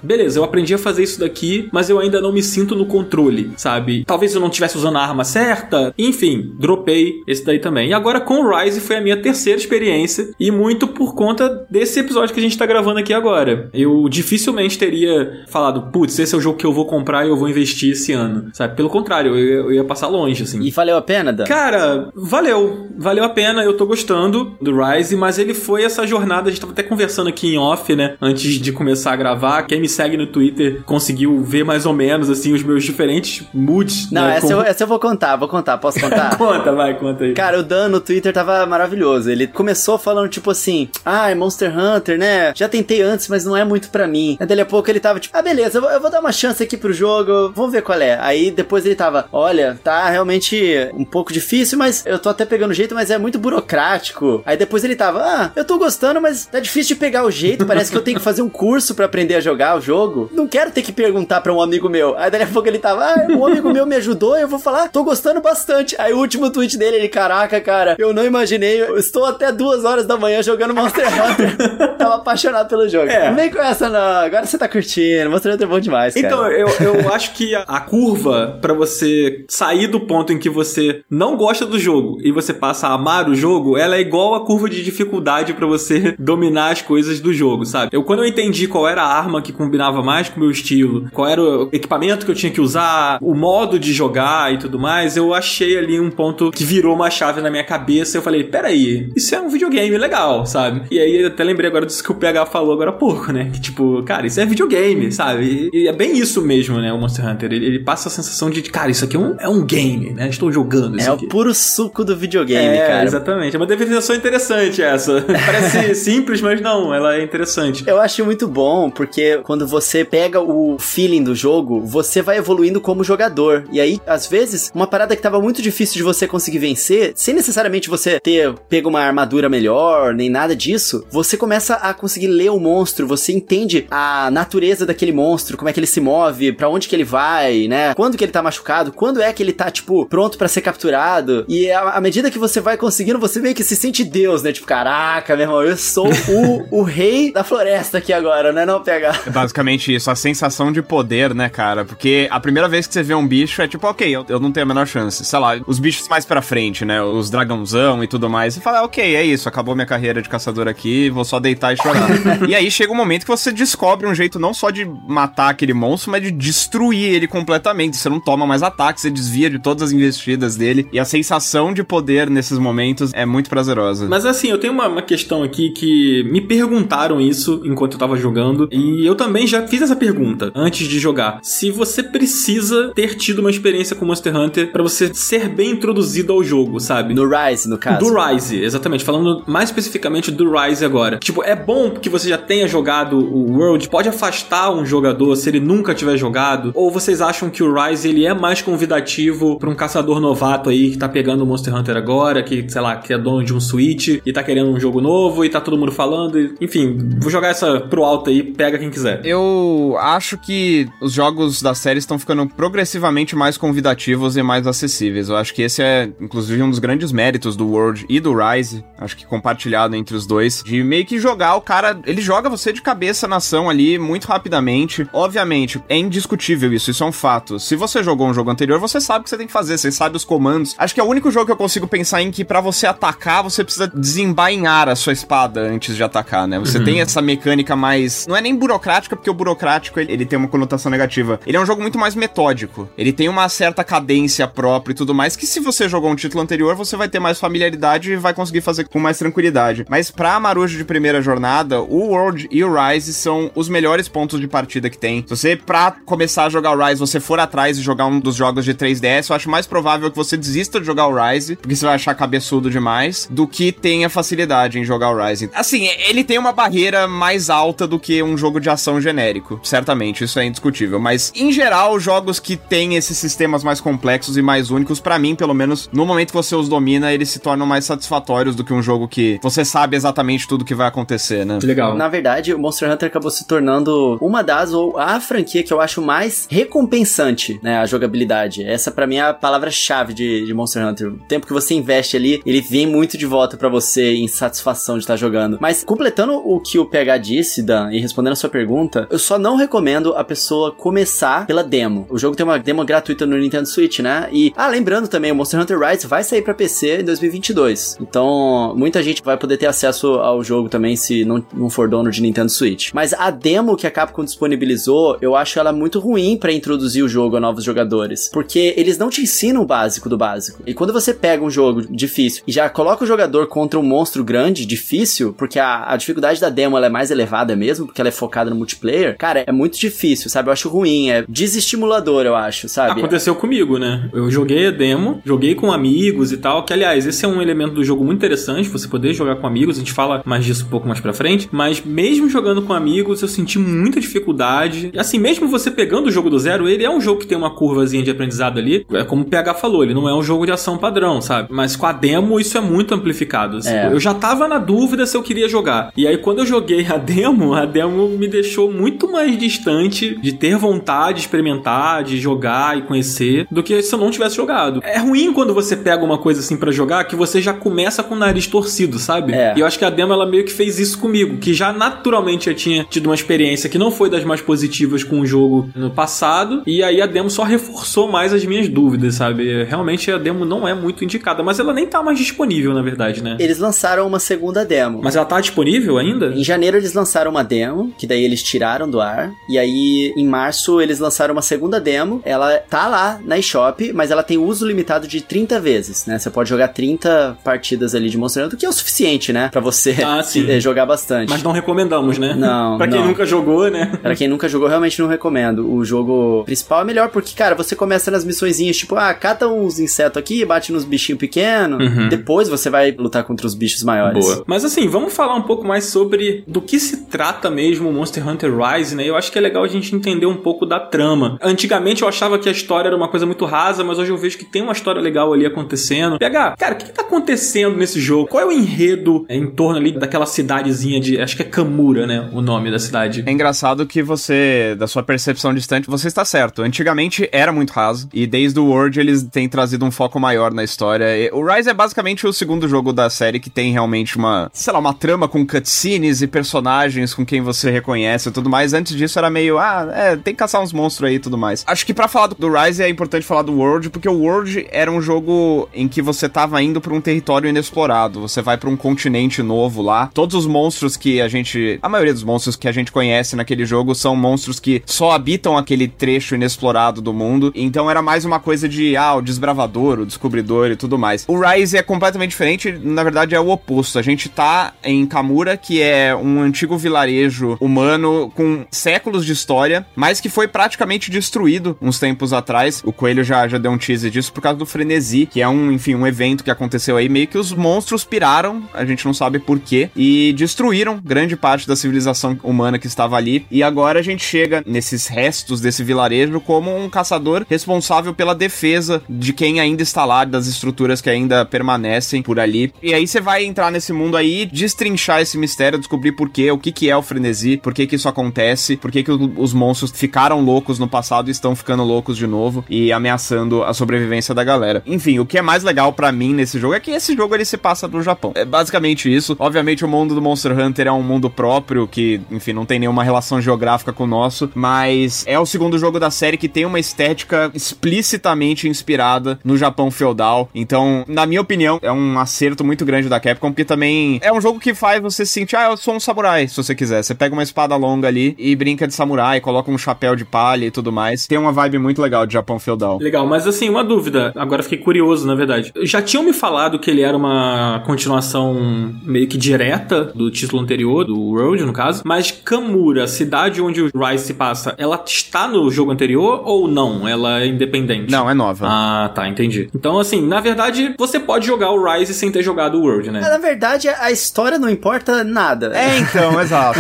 beleza, eu aprendi a fazer isso daqui, mas eu ainda não me sinto no controle, sabe? Talvez eu não estivesse usando a arma certa, enfim, dropei esse daí também. E agora com o Rise foi a minha terceira experiência, e muito por conta desse episódio que a gente tá gravando aqui agora. Eu dificilmente teria falado, putz, esse é o jogo que eu vou comprar e eu vou investir esse ano, sabe? Pelo contrário, eu, eu ia passar longe, assim. E valeu a pena, Dan? Cara, valeu. Valeu a pena, eu tô gostando do Rise, mas ele foi essa jornada, a gente tava até conversando aqui em off, né? Antes de começar a gravar. Quem me segue no Twitter conseguiu ver mais ou menos, assim, os meus diferentes moods. Não, né? essa, Com- eu, essa eu vou contar, vou contar, posso <laughs> contar? conta, vai, conta aí. Cara, o Dan no Twitter tava maravilhoso. Ele começou falando tipo assim: Ah, Monster Hunter, né? Já tentei antes, mas não é muito pra mim. Aí dali a pouco ele tava tipo: Ah, beleza, eu vou, dar uma chance aqui pro jogo, vamos ver qual é. Aí depois ele tava: Olha, tá realmente um pouco difícil, mas eu tô até pegando jeito, mas é muito burocrático. Aí depois ele tava: Ah, eu tô gostando, mas tá difícil de pegar o jeito. Parece que eu tenho que fazer um curso pra aprender a jogar o jogo. Não quero ter que perguntar pra um amigo meu. Aí dali a pouco ele tava: Ah, um amigo meu me ajudou, eu vou falar: Tô gostando bastante. Aí o último tweet dele, ele: Caraca, cara, eu não imaginei. Eu estou até duas horas da manhã jogando Monster Hunter. <laughs> tava apaixonado pelo jogo. É. Não vem com essa, não. Agora você tá curtindo. Monster Hunter é bom demais, cara. Então, eu, eu <laughs> acho que a, a curva pra você sair do ponto em que você não gosta do jogo e você passa a amar o jogo, ela é igual a curva de dificuldade pra você <laughs> dominar as coisas do jogo, sabe? Eu quando eu entendi qual era a arma que combinava mais com o meu estilo, qual era o equipamento que eu tinha que usar, o modo de jogar e tudo mais, eu achei ali um ponto que virou uma chave na minha cabeça. Eu falei, peraí, isso é um videogame legal, sabe? E aí eu até lembrei agora disso que o PH falou agora há pouco, né? Que tipo, cara, isso é videogame, sabe? E, e é bem isso mesmo, né? O Monster Hunter. Ele, ele passa a sensação de, cara, isso aqui é um, é um game, né? Estou jogando isso É aqui. o puro suco do videogame, é, cara. exatamente. É uma definição interessante essa. <laughs> Parece <laughs> simples, mas não, ela é interessante. Eu acho muito bom, porque quando você pega o feeling do jogo, você vai evoluindo como jogador. E aí, às vezes, uma parada que tava muito difícil de você conseguir vencer, sem necessariamente você ter pego uma armadura melhor, nem nada disso, você começa a conseguir ler o monstro, você entende a natureza daquele monstro, como é que ele se move, pra onde que ele vai, né? Quando que ele tá machucado, quando é que ele tá, tipo, pronto pra ser capturado. E à à medida que você vai conseguindo, você meio que se sente Deus, né? Tipo, caraca, meu irmão, eu sou o, o <laughs> rei da floresta aqui agora, né? Não pegar. É basicamente isso, a sensação de poder, né, cara? Porque a primeira vez que você vê um bicho é tipo, ok, eu, eu não tenho a menor chance. Sei lá, os bichos mais pra frente, né? Os dragãozão e tudo mais. Você fala, ok, é isso, acabou minha carreira de caçador aqui, vou só deitar e chorar. <laughs> e aí chega um momento que você descobre um jeito não só de matar aquele monstro, mas de destruir ele completamente. Você não toma mais ataque, você desvia de todas as investidas dele. E a sensação de poder nesses momentos é muito prazerosa. Mas assim, eu tenho uma, uma questão aqui que me perguntaram isso enquanto eu tava jogando. E eu também já fiz essa pergunta antes de jogar. Se você precisa ter tido uma experiência com Monster Hunter pra você ser bem introduzido ao jogo, sabe? No Rise, no caso. Do Rise, exatamente. Falando mais especificamente do Rise agora. Tipo, é bom que você já tenha jogado o World. Pode afastar um jogador se ele nunca tiver jogado. Ou vocês acham que o Rise ele é mais convidativo pra um caçador novato aí que tá pegando o Monster Hunter agora, que, sei lá, que é dono de um Switch e tá querendo um jogo novo e tá todo mundo falando. e- Enfim, vou jogar essa pro alto aí, pega quem quiser. Eu acho que os jogos da série estão ficando progressivamente mais convidativos e mais acessíveis. Eu acho que esse é, inclusive, um dos grandes méritos do World e do Rise, acho que compartilhado entre os dois, de meio que jogar o cara. Ele joga você de cabeça na ação ali muito rapidamente. Obviamente, é indiscutível isso, isso é um fato. Se você jogou um jogo anterior, você sabe o que você tem que fazer, você sabe os comandos. Acho que é o único jogo que eu consigo pensar em que pra você atacar, você precisa desembainhar a sua espada antes de atacar, né? Você tem essa mecânica mais. Não é nem burocrática, porque o burocrático ele, ele tem uma conotação negativa. Ele é um jogo muito mais metódico. Ele tem uma certa cadência própria e tudo mais, que se você jogou um título anterior, você vai ter mais familiaridade e vai conseguir fazer com mais tranquilidade. Mas pra Marujo de primeira jornada, o World e o Rise são os melhores pontos de partida que tem. Se você, pra começar a jogar o Rise, você for atrás e jogar um dos jogos de 3DS, eu acho mais provável que você desista de jogar o Rise, porque você vai achar cabeçudo demais, do que tenha facilidade em jogar o Rise. Assim, ele tem uma barreira mais alta do que um jogo de ação genérico, certamente, isso é indiscutível. Mas, em geral, jogos que têm esses sistemas mais complexos e mais únicos, pra mim, pelo menos, no momento que você os domina, eles se tornam mais satisfatórios do que um jogo que você sabe exatamente exatamente tudo que vai acontecer, né? Legal. Na verdade, o Monster Hunter acabou se tornando uma das, ou a franquia que eu acho mais recompensante, né? A jogabilidade. Essa para mim é a palavra-chave de, de, Monster Hunter. O tempo que você investe ali, ele vem muito de volta para você em satisfação de estar tá jogando. Mas completando o que o PH disse, Dan, e respondendo a sua pergunta, eu só não recomendo a pessoa começar pela demo. O jogo tem uma demo gratuita no Nintendo Switch, né? E, ah, lembrando também, o Monster Hunter Rise vai sair para PC em 2022. Então, muita gente vai poder ter acesso ao jogo também se não, não for dono de Nintendo Switch. Mas a demo que a Capcom disponibilizou, eu acho ela muito ruim para introduzir o jogo a novos jogadores. Porque eles não te ensinam o básico do básico. E quando você pega um jogo difícil e já coloca o jogador contra um monstro grande, difícil, porque a, a dificuldade da demo é mais elevada mesmo, porque ela é focada no multiplayer, cara, é muito difícil, sabe? Eu acho ruim, é desestimulador, eu acho, sabe? Aconteceu comigo, né? Eu joguei a demo, joguei com amigos e tal, que aliás, esse é um elemento do jogo muito interessante, você poder jogar com amigos, a gente fala mais disso um pouco mais pra frente, mas mesmo jogando com amigos, eu senti muita dificuldade. E assim, mesmo você pegando o jogo do zero, ele é um jogo que tem uma curvazinha de aprendizado ali, é como o PH falou, ele não é um jogo de ação padrão, sabe? Mas com a demo, isso é muito amplificado. Assim. É. Eu já tava na dúvida se eu queria jogar. E aí, quando eu joguei a <laughs> demo, a demo me deixou muito mais distante de ter vontade de experimentar, de jogar e conhecer, do que se eu não tivesse jogado. É ruim quando você pega uma coisa assim para jogar que você já começa com o nariz torcido, sabe? É. E eu acho que a demo ela meio que fez isso comigo, que já naturalmente eu tinha tido uma experiência que não foi das mais positivas com o jogo no passado, e aí a demo só reforçou mais as minhas dúvidas, sabe? Realmente a demo não é muito indicada, mas ela nem tá mais disponível, na verdade, né? Eles lançaram uma segunda demo. Mas ela tá disponível ainda? Em janeiro eles lançaram uma demo, que daí eles tiraram do ar, e aí em março eles lançaram uma segunda demo, ela tá lá na eShop, mas ela tem uso limitado de 30 vezes, né? Você pode jogar 30 partidas ali de Monster Hunter, que é o suficiente, né? Pra você ah, <laughs> jogar bastante. Mas não recomendamos, né? Não. pra quem não. nunca jogou, né? <laughs> Pra quem nunca jogou, realmente não recomendo. O jogo principal é melhor porque, cara, você começa nas missõezinhas, tipo, ah, cata uns insetos aqui, bate nos bichinhos pequenos, uhum. depois você vai lutar contra os bichos maiores. Boa. Mas assim, vamos falar um pouco mais sobre do que se trata mesmo o Monster Hunter Rise, né? Eu acho que é legal a gente entender um pouco da trama. Antigamente eu achava que a história era uma coisa muito rasa, mas hoje eu vejo que tem uma história legal ali acontecendo. PH, cara, o que, que tá acontecendo nesse jogo? Qual é o enredo em torno ali daquela cidadezinha de. Acho que é Kamura, né? O nome da cidade. É engraçado que você, da sua percepção distante, você está certo. Antigamente era muito raso, e desde o World eles têm trazido um foco maior na história. O Rise é basicamente o segundo jogo da série que tem realmente uma, sei lá, uma trama com cutscenes e personagens com quem você reconhece e tudo mais. Antes disso era meio, ah, é, tem que caçar uns monstros aí e tudo mais. Acho que para falar do Rise é importante falar do World, porque o World era um jogo em que você tava indo para um território inexplorado. Você vai para um continente novo lá. Todos os monstros que a gente, a maioria dos monstros que a gente conhece naquele jogo são monstros que só habitam aquele trecho inexplorado do mundo. Então era mais uma coisa de, ah, o desbravador, o descobridor e tudo mais. O Rise é completamente diferente, na verdade é o oposto. A gente tá em Kamura, que é um antigo vilarejo humano com séculos de história, mas que foi praticamente destruído uns tempos atrás. O Coelho já, já deu um teaser disso por causa do Frenesi, que é um, enfim, um evento que aconteceu aí, meio que os monstros piraram, a gente não sabe porquê, e destruíram grande parte da civilização humana que estava ali. E agora a gente chega nesses restos desse vilarejo como um caçador responsável pela defesa de quem ainda está lá, das estruturas que ainda permanecem por ali. E aí você vai entrar nesse mundo aí, destrinchar esse mistério, descobrir por quê, o que que é o frenesi, por que que isso acontece, por que que os monstros ficaram loucos no passado e estão ficando loucos de novo e ameaçando a sobrevivência da galera. Enfim, o que é mais legal para mim nesse jogo é que esse jogo ele se passa no Japão. É basicamente isso. Obviamente o mundo do Monster Hunter é um mundo próprio que, enfim, não tem nenhuma relação geográfica com o nosso, mas é o segundo jogo da série que tem uma estética explicitamente inspirada no Japão feudal. Então, na minha opinião, é um acerto muito grande da Capcom, porque também é um jogo que faz você se sentir, ah, eu sou um samurai, se você quiser. Você pega uma espada longa ali e brinca de samurai, coloca um chapéu de palha e tudo mais. Tem uma vibe muito legal de Japão feudal. Legal, mas assim, uma dúvida. Agora fiquei curioso, na verdade. Já tinham me falado que ele era uma continuação meio que direta do título anterior, do World, no caso. Mas Kamura, a cidade onde o Rise se passa, ela está no jogo anterior ou não? Ela é independente? Não, é nova. Ah, tá, entendi. Então, assim, na verdade, você pode jogar o Rise sem ter jogado o World, né? Na verdade, a história não importa nada. É, então, <laughs> exato.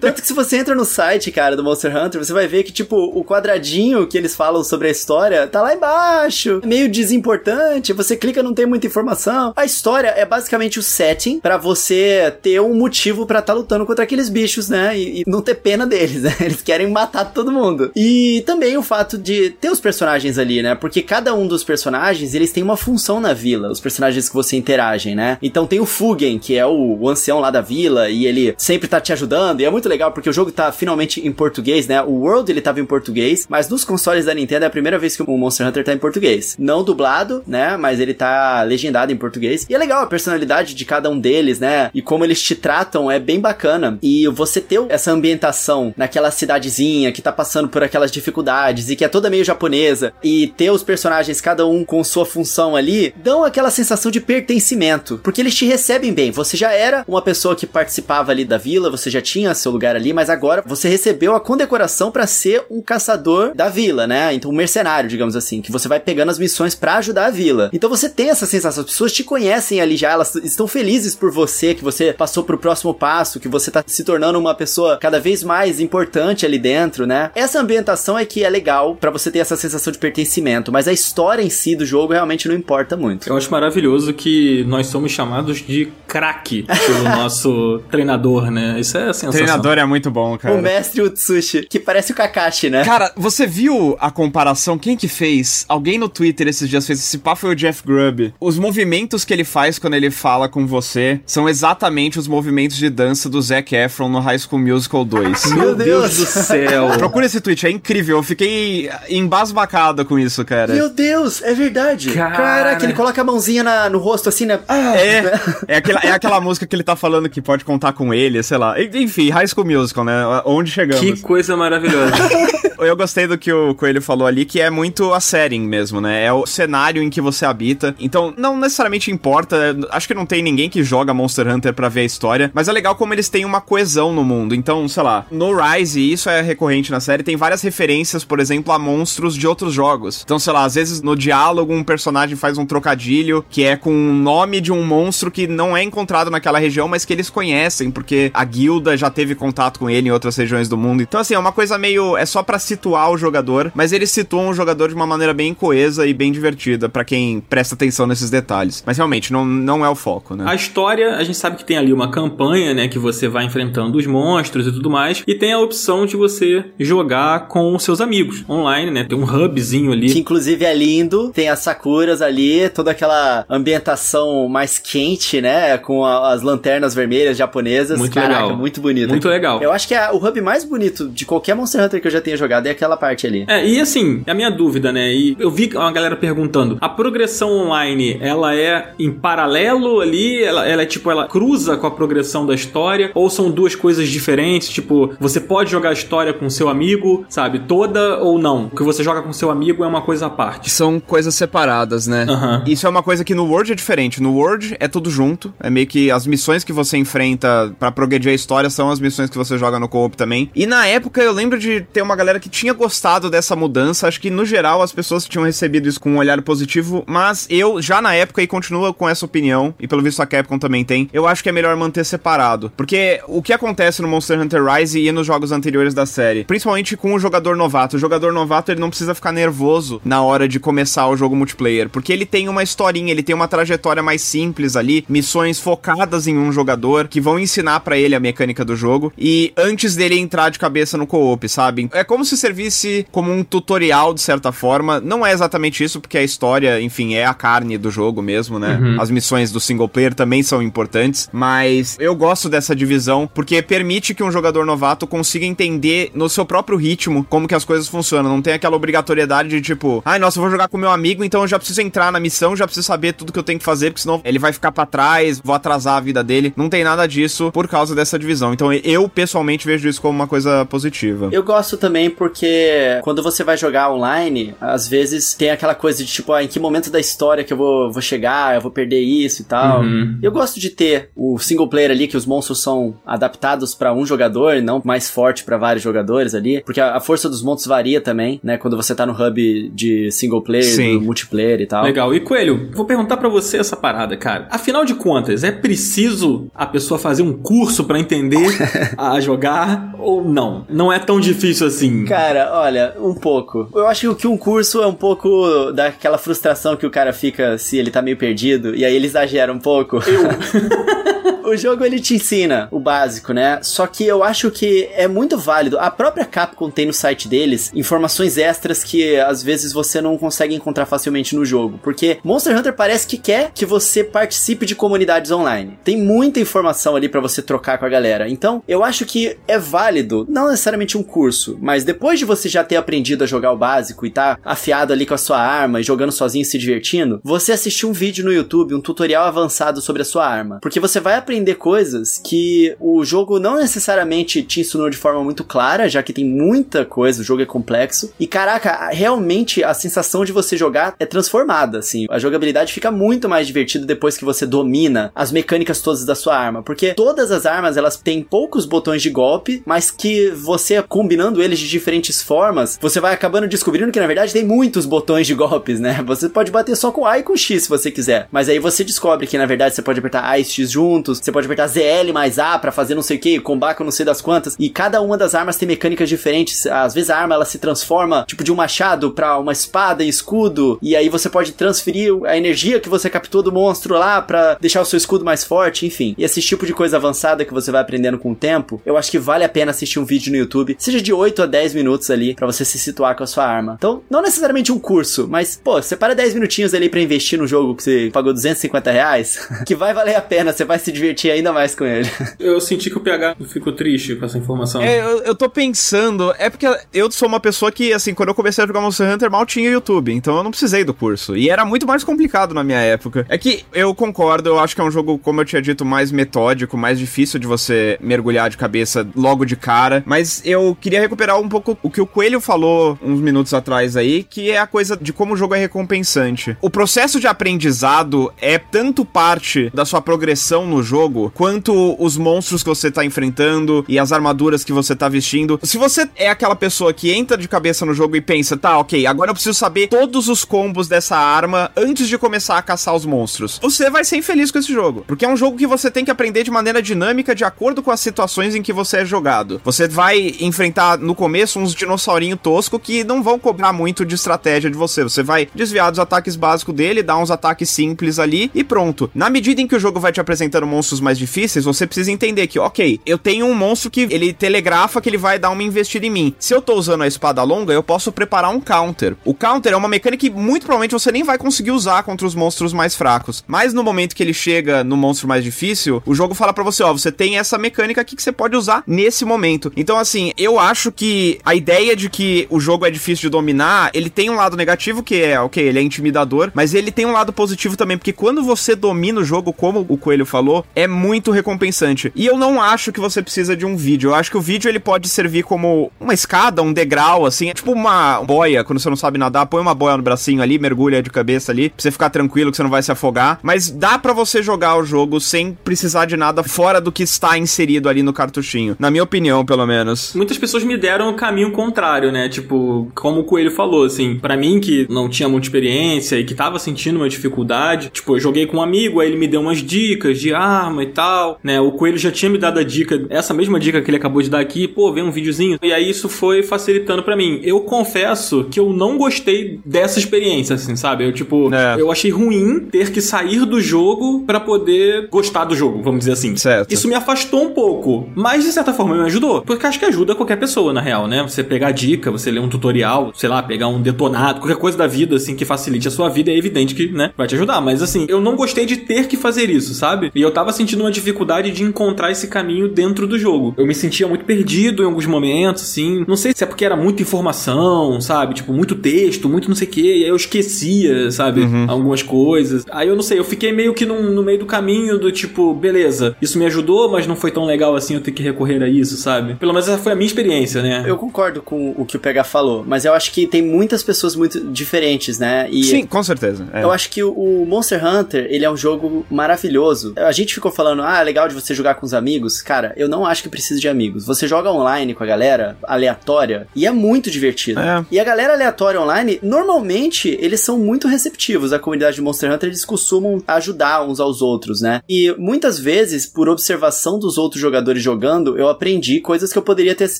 Tanto que se você entra no site, cara, do Monster Hunter, você vai ver que, tipo, o quadradinho que eles falam sobre a história tá lá embaixo. Meio desimportante. Você clica, não tem muita informação. A história é basicamente o setting para você ter um motivo para estar tá lutando contra aqueles bichos, né? E, e, não ter pena deles, né? <laughs> Eles querem matar todo mundo. E também o fato de ter os personagens ali, né? Porque cada um dos personagens, eles têm uma função na vila, os personagens que você interagem, né? Então tem o Fugen, que é o, o ancião lá da vila, e ele sempre tá te ajudando, e é muito legal porque o jogo tá finalmente em português, né? O World ele tava em português, mas nos consoles da Nintendo é a primeira vez que o Monster Hunter tá em português. Não dublado, né? Mas ele tá legendado em português. E é legal a personalidade de cada um deles, né? E como eles te tratam é bem bacana. E você ter essa ambientação naquela cidadezinha que tá passando por aquelas dificuldades e que é toda meio japonesa e ter os personagens cada um com sua função ali, dão aquela sensação de pertencimento, porque eles te recebem bem. Você já era uma pessoa que participava ali da vila, você já tinha seu lugar ali, mas agora você recebeu a condecoração para ser um caçador da vila, né? Então um mercenário, digamos assim, que você vai pegando as missões para ajudar a vila. Então você tem essa sensação, as pessoas te conhecem ali já, elas estão felizes por você, que você passou pro próximo passo, que você tá se tornando uma pessoa cada vez mais importante ali dentro, né? Essa ambientação é que é legal para você ter essa sensação de pertencimento, mas a história em si do jogo realmente não importa muito. Eu acho maravilhoso que nós somos chamados de craque pelo <laughs> nosso treinador, né? Isso é sensacional. Treinador é muito bom, cara. O mestre Utsushi, que parece o Kakashi, né? Cara, você viu a comparação? Quem que fez? Alguém no Twitter esses dias fez. Esse pá foi o Jeff Grubb. Os movimentos que ele faz quando ele fala com você são exatamente os movimentos de dança do Zac Efron no High School Musical 2. Meu Deus do céu. <laughs> Procura esse tweet, é incrível. Eu fiquei embasbacado com isso, cara. Meu Deus, é verdade. Cara... Caraca, ele coloca a mãozinha na, no rosto assim, né? Ah, é, é, aquela, é aquela música que ele tá falando que pode contar com ele, sei lá. Enfim, High School Musical, né? Onde chegamos. Que coisa maravilhosa. <laughs> Eu gostei do que o Coelho falou ali, que é muito a setting mesmo, né? É o cenário em que você habita. Então, não necessariamente importa. Acho que não tem ninguém que joga Monster Hunter pra ver a história. Mas é legal como eles têm uma coesão no mundo. Então, sei lá, no Rise, isso é recorrente na série, tem várias referências, por exemplo, a monstros de outros jogos. Então, sei lá, às vezes no diálogo um personagem faz um trocadilho que é com o nome de um monstro que não é encontrado naquela região, mas que eles conhecem, porque a guilda já teve contato com ele em outras regiões do mundo. Então, assim, é uma coisa meio. É só pra situar o jogador, mas eles situam o jogador de uma maneira bem coesa e bem divertida para quem presta atenção nesses detalhes. Mas realmente, não, não é o foco, né? A história, a gente sabe que tem ali uma campanha, né? Que você vai enfrentando os monstros e tudo mais. E tem a opção de você jogar com seus amigos online, né? Tem um hubzinho ali. Que inclusive é lindo, tem as sakuras ali, toda aquela ambientação mais quente, né? Com a, as lanternas vermelhas japonesas. Muito Caraca, legal. muito bonito. Muito legal. Eu acho que é o hub mais bonito de qualquer Monster Hunter que eu já tenha jogado é aquela parte ali. É, e assim, a minha dúvida, né? E eu vi uma galera perguntando: a progressão online, ela é em paralelo ali? Ela, ela é tipo, ela cruza com a progressão da história? Ou são duas coisas diferentes? Tipo, você pode jogar a história com seu amigo, sabe? Toda ou não? O que você joga com seu amigo é uma coisa à parte. São coisas separadas, né? Aham. Isso é uma coisa que no World é diferente. No World é tudo junto. É meio que as missões que você enfrenta pra progredir a história são as missões que você joga no co-op também. E na época eu lembro de ter uma galera que tinha gostado dessa mudança. Acho que no geral as pessoas tinham recebido isso com um olhar positivo, mas eu já na época e continuo com essa opinião, e pelo visto a Capcom também tem, eu acho que é melhor manter separado. Porque o que acontece no Monster Hunter Rise e nos jogos anteriores da série, principalmente com o jogador novato, o jogador novato ele não precisa ficar nervoso na hora de começar o jogo multiplayer, porque ele tem uma historinha, ele tem uma trajetória mais simples ali, missões focadas em um jogador que vão ensinar pra ele a mecânica do jogo e antes dele entrar de cabeça no co-op, sabe? É como se servisse como um tutorial de certa forma. Não é exatamente isso, porque a história, enfim, é a carne do jogo mesmo, né? As missões do single player também são importantes, mas eu gosto dessa divisão porque permite que um jogador novato consiga entender no seu próprio ritmo como que as coisas funcionam. Não tem aquela obrigatoriedade de tipo, ai, nossa, eu vou jogar com meu amigo, então eu já preciso entrar na missão, já preciso saber tudo que eu tenho que fazer, porque senão ele vai ficar pra trás, vou atrasar a vida dele. Não tem nada disso por causa dessa divisão. Então eu pessoalmente vejo isso como uma coisa positiva. Eu gosto também porque quando você vai jogar online, às vezes tem aquela coisa de tipo, ah, em que momento da história que eu vou, vou chegar, eu vou perder isso e tal. Uhum. Eu gosto de ter o single player ali, que os monstros são adaptados pra um jogador, não mais forte pra vários jogadores ali, porque a, a força dos monstros varia também, né? Quando você tá no hub de single player, multiplayer e tal. Legal. E Coelho, vou perguntar pra você essa parada, cara. Afinal de contas, é preciso a pessoa fazer um curso pra entender <laughs> a jogar ou não? Não é tão difícil assim. Cara, olha, um pouco. Eu acho que um curso é um pouco daquela frustração que o cara fica se ele tá meio perdido, e aí ele exagera um pouco. Eu. <laughs> o jogo ele te ensina o básico, né? Só que eu acho que é muito válido. A própria Capcom tem no site deles informações extras que às vezes você não consegue encontrar facilmente no jogo. Porque Monster Hunter parece que quer que você participe de comunidades online. Tem muita informação ali para você trocar com a galera. Então, eu acho que é válido, não necessariamente um curso, mas depois de você já ter aprendido a jogar o básico e tá afiado ali com a sua arma e jogando sozinho e se divertindo, você assistir um vídeo no YouTube, um tutorial avançado sobre a sua arma. Porque você vai aprender coisas que o jogo não necessariamente te ensinou de forma muito clara, já que tem muita coisa, o jogo é complexo. E caraca, realmente a sensação de você jogar é transformada, assim. A jogabilidade fica muito mais divertida depois que você domina as mecânicas todas da sua arma, porque todas as armas elas têm poucos botões de golpe, mas que você combinando eles de diferentes formas, você vai acabando descobrindo que na verdade tem muitos botões de golpes, né? Você pode bater só com A e com X se você quiser, mas aí você descobre que na verdade você pode apertar A e X juntos, você pode apertar ZL mais A para fazer não sei o que, combar com não sei das quantas, e cada uma das armas tem mecânicas diferentes. Às vezes a arma ela se transforma tipo de um machado para uma espada e escudo, e aí você pode transferir a energia que você captou do monstro lá para deixar o seu escudo mais forte, enfim. E esse tipo de coisa avançada que você vai aprendendo com o tempo, eu acho que vale a pena assistir um vídeo no YouTube, seja de 8 a 10 minutos ali, para você se situar com a sua arma. Então, não necessariamente um curso, mas, pô, separa 10 minutinhos ali para investir no jogo que você pagou 250 reais, <laughs> que vai valer a pena, você vai se divertir ainda mais com ele. <laughs> Eu senti que o PH ficou triste com essa informação. É, eu, eu tô pensando, é porque eu sou uma pessoa que, assim, quando eu comecei a jogar Monster Hunter, mal tinha YouTube, então eu não precisei do curso. E era muito mais complicado na minha época. É que eu concordo, eu acho que é um jogo, como eu tinha dito, mais metódico, mais difícil de você mergulhar de cabeça logo de cara. Mas eu queria recuperar um pouco o que o Coelho falou uns minutos atrás aí, que é a coisa de como o jogo é recompensante. O processo de aprendizado é tanto parte da sua progressão no jogo, quanto os monstros que você tá enfrentando e as armaduras que você tá vestindo. Se você é aquela pessoa que entra de cabeça no jogo e pensa, tá, ok, agora eu preciso saber todos os combos dessa arma antes de começar a caçar os monstros, você vai ser infeliz com esse jogo. Porque é um jogo que você tem que aprender de maneira dinâmica de acordo com as situações em que você é jogado. Você vai enfrentar no começo uns dinossaurinho tosco que não vão cobrar muito de estratégia de você. Você vai desviar dos ataques básicos dele, dar uns ataques simples ali e pronto. Na medida em que o jogo vai te apresentando monstros mais difíceis, você precisa entender que, ok, eu tenho um monstro que ele telegrafa que ele vai dar uma investida em mim. Se eu tô usando a espada longa, eu posso preparar um counter. O counter é uma mecânica que muito provavelmente você nem vai conseguir usar contra os monstros mais fracos. Mas no momento que ele chega no monstro mais difícil, o jogo fala para você, ó, você tem essa mecânica aqui que você pode usar nesse momento. Então assim, eu acho que a ideia de que o jogo é difícil de dominar, ele tem um lado negativo que é, ok, ele é intimidador, mas ele tem um lado positivo também, porque quando você domina o jogo, como o Coelho falou, é muito recompensante. E eu não acho que você precisa de um vídeo. Eu acho que o vídeo ele pode servir como uma escada, um degrau, assim, é tipo uma boia, quando você não sabe nadar, põe uma boia no bracinho ali, mergulha de cabeça ali, pra você ficar tranquilo que você não vai se afogar. Mas dá para você jogar o jogo sem precisar de nada fora do que está inserido ali no cartuchinho. Na minha opinião, pelo menos. Muitas pessoas me deram o caminho contrário, né? Tipo, como o Coelho falou, assim, para mim que não tinha muita experiência e que tava sentindo uma dificuldade, tipo, eu joguei com um amigo, aí ele me deu umas dicas de arma e tal, né? O Coelho já tinha me dado a dica, essa mesma dica que ele acabou de dar aqui, pô, vê um videozinho. E aí isso foi facilitando para mim. Eu confesso que eu não gostei dessa experiência, assim, sabe? Eu, tipo, é. eu achei ruim ter que sair do jogo para poder gostar do jogo, vamos dizer assim. Certo. Isso me afastou um pouco, mas de certa forma me ajudou. Porque acho que ajuda qualquer pessoa, na real, né? Você pegar a dica, você ler um tutorial, sei lá, pegar um detonado, qualquer coisa da vida, assim, que facilite a sua vida, é evidente que, né, vai te ajudar. Mas assim, eu não gostei de ter que fazer isso, sabe? E eu tava sentindo uma dificuldade de encontrar esse caminho dentro do jogo. Eu me sentia muito perdido em alguns momentos, assim. Não sei se é porque era muita informação, sabe? Tipo, muito texto, muito não sei o que. E aí eu esquecia, sabe? Uhum. Algumas coisas. Aí eu não sei, eu fiquei meio que num, no meio do caminho do tipo, beleza, isso me ajudou, mas não foi tão legal assim eu ter que recorrer a isso, sabe? Pelo menos essa foi a minha experiência, né? Eu concordo com o que o Pega falou, mas eu acho que tem muitas pessoas muito diferentes, né? E Sim, com certeza. É. Eu acho que o Monster Hunter, ele é um jogo maravilhoso. A gente ficou falando, ah, é legal de você jogar com os amigos. Cara, eu não acho que precisa de amigos. Você joga online com a galera aleatória e é muito divertido. É. E a galera aleatória online, normalmente, eles são muito receptivos. A comunidade de Monster Hunter, eles costumam ajudar uns aos outros, né? E muitas vezes, por observação dos outros jogadores jogando, eu aprendi coisas que eu poderia ter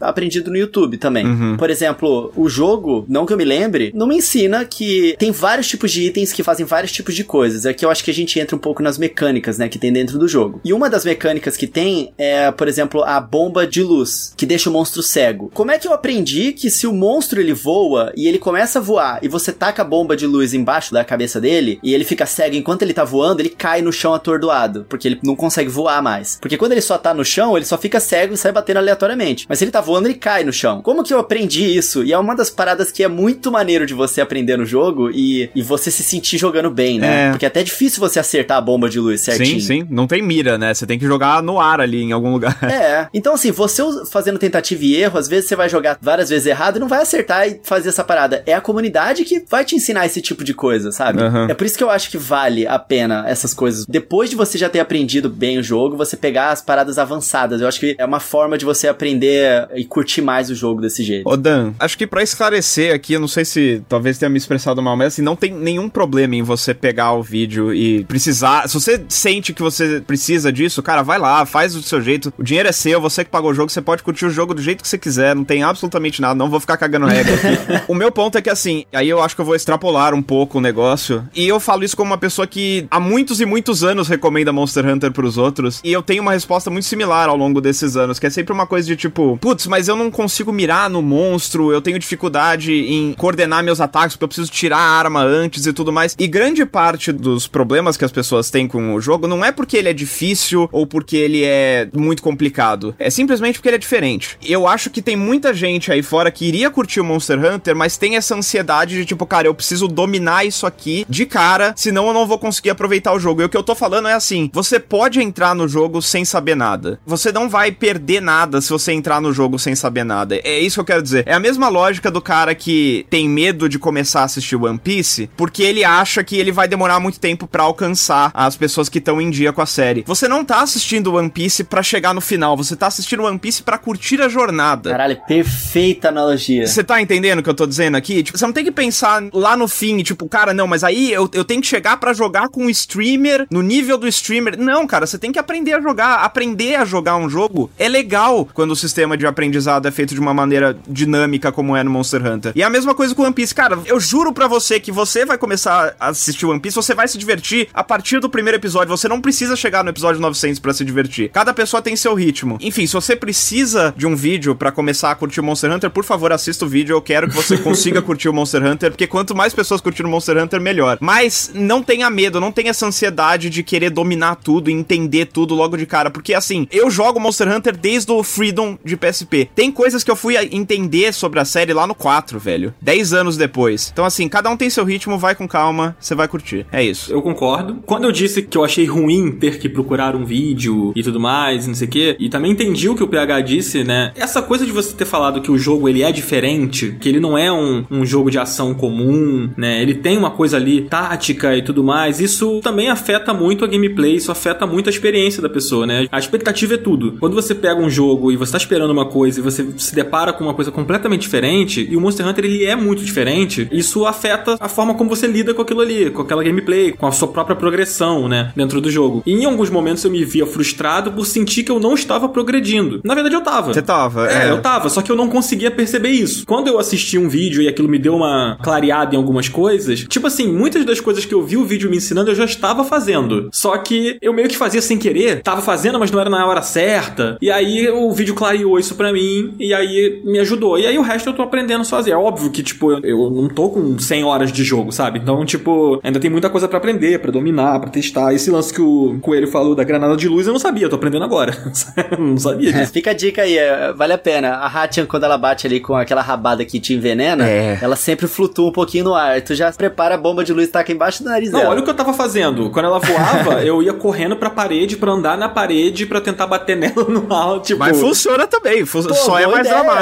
aprendido no YouTube também. Uhum. Por exemplo, o jogo, não que eu me lembre, não me ensina que tem vários tipos de itens que fazem vários tipos de coisas. É que eu acho que a gente entra um pouco nas mecânicas, né, que tem dentro do do jogo. E uma das mecânicas que tem é, por exemplo, a bomba de luz, que deixa o monstro cego. Como é que eu aprendi que se o monstro ele voa e ele começa a voar e você taca a bomba de luz embaixo da cabeça dele e ele fica cego enquanto ele tá voando, ele cai no chão atordoado, porque ele não consegue voar mais. Porque quando ele só tá no chão, ele só fica cego e sai batendo aleatoriamente. Mas se ele tá voando, ele cai no chão. Como que eu aprendi isso? E é uma das paradas que é muito maneiro de você aprender no jogo e, e você se sentir jogando bem, né? É. Porque é até difícil você acertar a bomba de luz certinho. Sim, sim. Não tem mira, né? Você tem que jogar no ar ali em algum lugar. É. Então, assim, você fazendo tentativa e erro, às vezes você vai jogar várias vezes errado e não vai acertar e fazer essa parada. É a comunidade que vai te ensinar esse tipo de coisa, sabe? Uhum. É por isso que eu acho que vale a pena essas coisas. Depois de você já ter aprendido bem o jogo, você pegar as paradas avançadas. Eu acho que é uma forma de você aprender e curtir mais o jogo desse jeito. Ô Dan, acho que para esclarecer aqui, eu não sei se talvez tenha me expressado mal, mas assim, não tem nenhum problema em você pegar o vídeo e precisar. Se você sente que você precisa disso, cara, vai lá, faz do seu jeito. O dinheiro é seu, você que pagou o jogo, você pode curtir o jogo do jeito que você quiser, não tem absolutamente nada, não vou ficar cagando regra aqui. <laughs> o meu ponto é que assim, aí eu acho que eu vou extrapolar um pouco o negócio, e eu falo isso como uma pessoa que há muitos e muitos anos recomenda Monster Hunter pros outros, e eu tenho uma resposta muito similar ao longo desses anos, que é sempre uma coisa de tipo, putz, mas eu não consigo mirar no monstro, eu tenho dificuldade em coordenar meus ataques, porque eu preciso tirar a arma antes e tudo mais. E grande parte dos problemas que as pessoas têm com o jogo não é porque ele é difícil ou porque ele é muito complicado. É simplesmente porque ele é diferente. Eu acho que tem muita gente aí fora que iria curtir o Monster Hunter, mas tem essa ansiedade de tipo, cara, eu preciso dominar isso aqui de cara, senão eu não vou conseguir aproveitar o jogo. E o que eu tô falando é assim: você pode entrar no jogo sem saber nada. Você não vai perder nada se você entrar no jogo sem saber nada. É isso que eu quero dizer. É a mesma lógica do cara que tem medo de começar a assistir One Piece, porque ele acha que ele vai demorar muito tempo para alcançar as pessoas que estão em dia com a série. Você não tá assistindo One Piece para chegar no final, você tá assistindo One Piece para curtir a jornada. Caralho, perfeita analogia. Você tá entendendo o que eu tô dizendo aqui? Tipo, você não tem que pensar lá no fim, tipo, cara, não, mas aí eu, eu tenho que chegar para jogar com o streamer, no nível do streamer. Não, cara, você tem que aprender a jogar. Aprender a jogar um jogo é legal quando o sistema de aprendizado é feito de uma maneira dinâmica como é no Monster Hunter. E é a mesma coisa com One Piece. Cara, eu juro para você que você vai começar a assistir One Piece, você vai se divertir a partir do primeiro episódio. Você não precisa chegar no episódio 900 para se divertir. Cada pessoa tem seu ritmo. Enfim, se você precisa de um vídeo para começar a curtir o Monster Hunter, por favor, assista o vídeo. Eu quero que você consiga <laughs> curtir o Monster Hunter, porque quanto mais pessoas curtirem o Monster Hunter, melhor. Mas não tenha medo, não tenha essa ansiedade de querer dominar tudo e entender tudo logo de cara, porque assim, eu jogo Monster Hunter desde o Freedom de PSP. Tem coisas que eu fui entender sobre a série lá no 4, velho. 10 anos depois. Então assim, cada um tem seu ritmo, vai com calma, você vai curtir. É isso. Eu concordo. Quando eu disse que eu achei ruim ter que procurar um vídeo e tudo mais, não sei o quê, e também entendi o que o PH disse, né? Essa coisa de você ter falado que o jogo ele é diferente, que ele não é um, um jogo de ação comum, né? Ele tem uma coisa ali tática e tudo mais, isso também afeta muito a gameplay, isso afeta muito a experiência da pessoa, né? A expectativa é tudo. Quando você pega um jogo e você tá esperando uma coisa e você se depara com uma coisa completamente diferente, e o Monster Hunter ele é muito diferente, isso afeta a forma como você lida com aquilo ali, com aquela gameplay, com a sua própria progressão, né, dentro do jogo. E em alguns momentos eu me via frustrado por sentir que eu não estava progredindo. Na verdade eu tava. Você tava, é. É, eu tava, só que eu não conseguia perceber isso. Quando eu assisti um vídeo e aquilo me deu uma clareada em algumas coisas, tipo assim, muitas das coisas que eu vi o vídeo me ensinando eu já estava fazendo. Só que eu meio que fazia sem querer, tava fazendo, mas não era na hora certa. E aí o vídeo clareou isso pra mim e aí me ajudou. E aí o resto eu tô aprendendo sozinho. É óbvio que, tipo, eu, eu não tô com 100 horas de jogo, sabe? Então, tipo, ainda tem muita coisa para aprender, para dominar, para testar. Esse lance que o Coelho falou da granada de luz eu não sabia, eu tô aprendendo agora. <laughs> não sabia disso. É, fica a dica aí, é, vale a pena. A Hatian, quando ela bate ali com aquela rabada que te envenena, é. ela sempre flutua um pouquinho no ar. Tu já prepara a bomba de luz tá aqui embaixo do nariz não, dela. olha o que eu tava fazendo. Quando ela voava, <laughs> eu ia correndo pra parede, pra andar na parede, pra tentar bater nela no ar, tipo... Mas funciona também, Pô, só é mais ideia. dramático.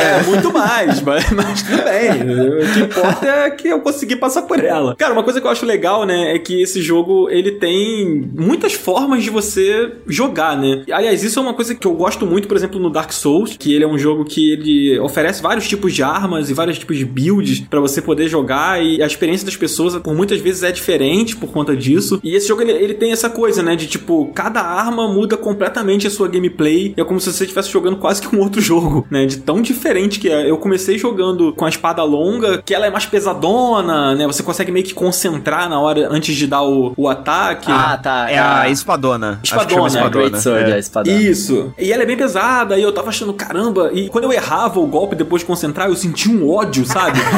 É, é muito mais, <laughs> mas, mas tudo bem. O que importa é que eu consegui passar por ela. Cara, uma coisa que eu acho legal, né, é que esse jogo, ele tem muitas formas de você jogar, né? Aliás, isso é uma coisa que eu gosto muito, por exemplo, no Dark Souls, que ele é um jogo que ele oferece vários tipos de armas e vários tipos de builds para você poder jogar e a experiência das pessoas, por muitas vezes, é diferente por conta disso. E esse jogo, ele, ele tem essa coisa, né, de tipo, cada arma muda completamente a sua gameplay. É como se você estivesse jogando quase que um outro <laughs> jogo, né, de tão diferente que é. Eu comecei jogando com a espada longa, que ela é mais pesadona, né, você consegue meio que concentrar na hora antes de dar o, o ataque. Ah, tá. É a a espadona. Espadona, Acho que chama A Great Sword, é. a espadona. Isso. E ela é bem pesada, e eu tava achando, caramba. E quando eu errava o golpe depois de concentrar, eu sentia um ódio, sabe? <laughs>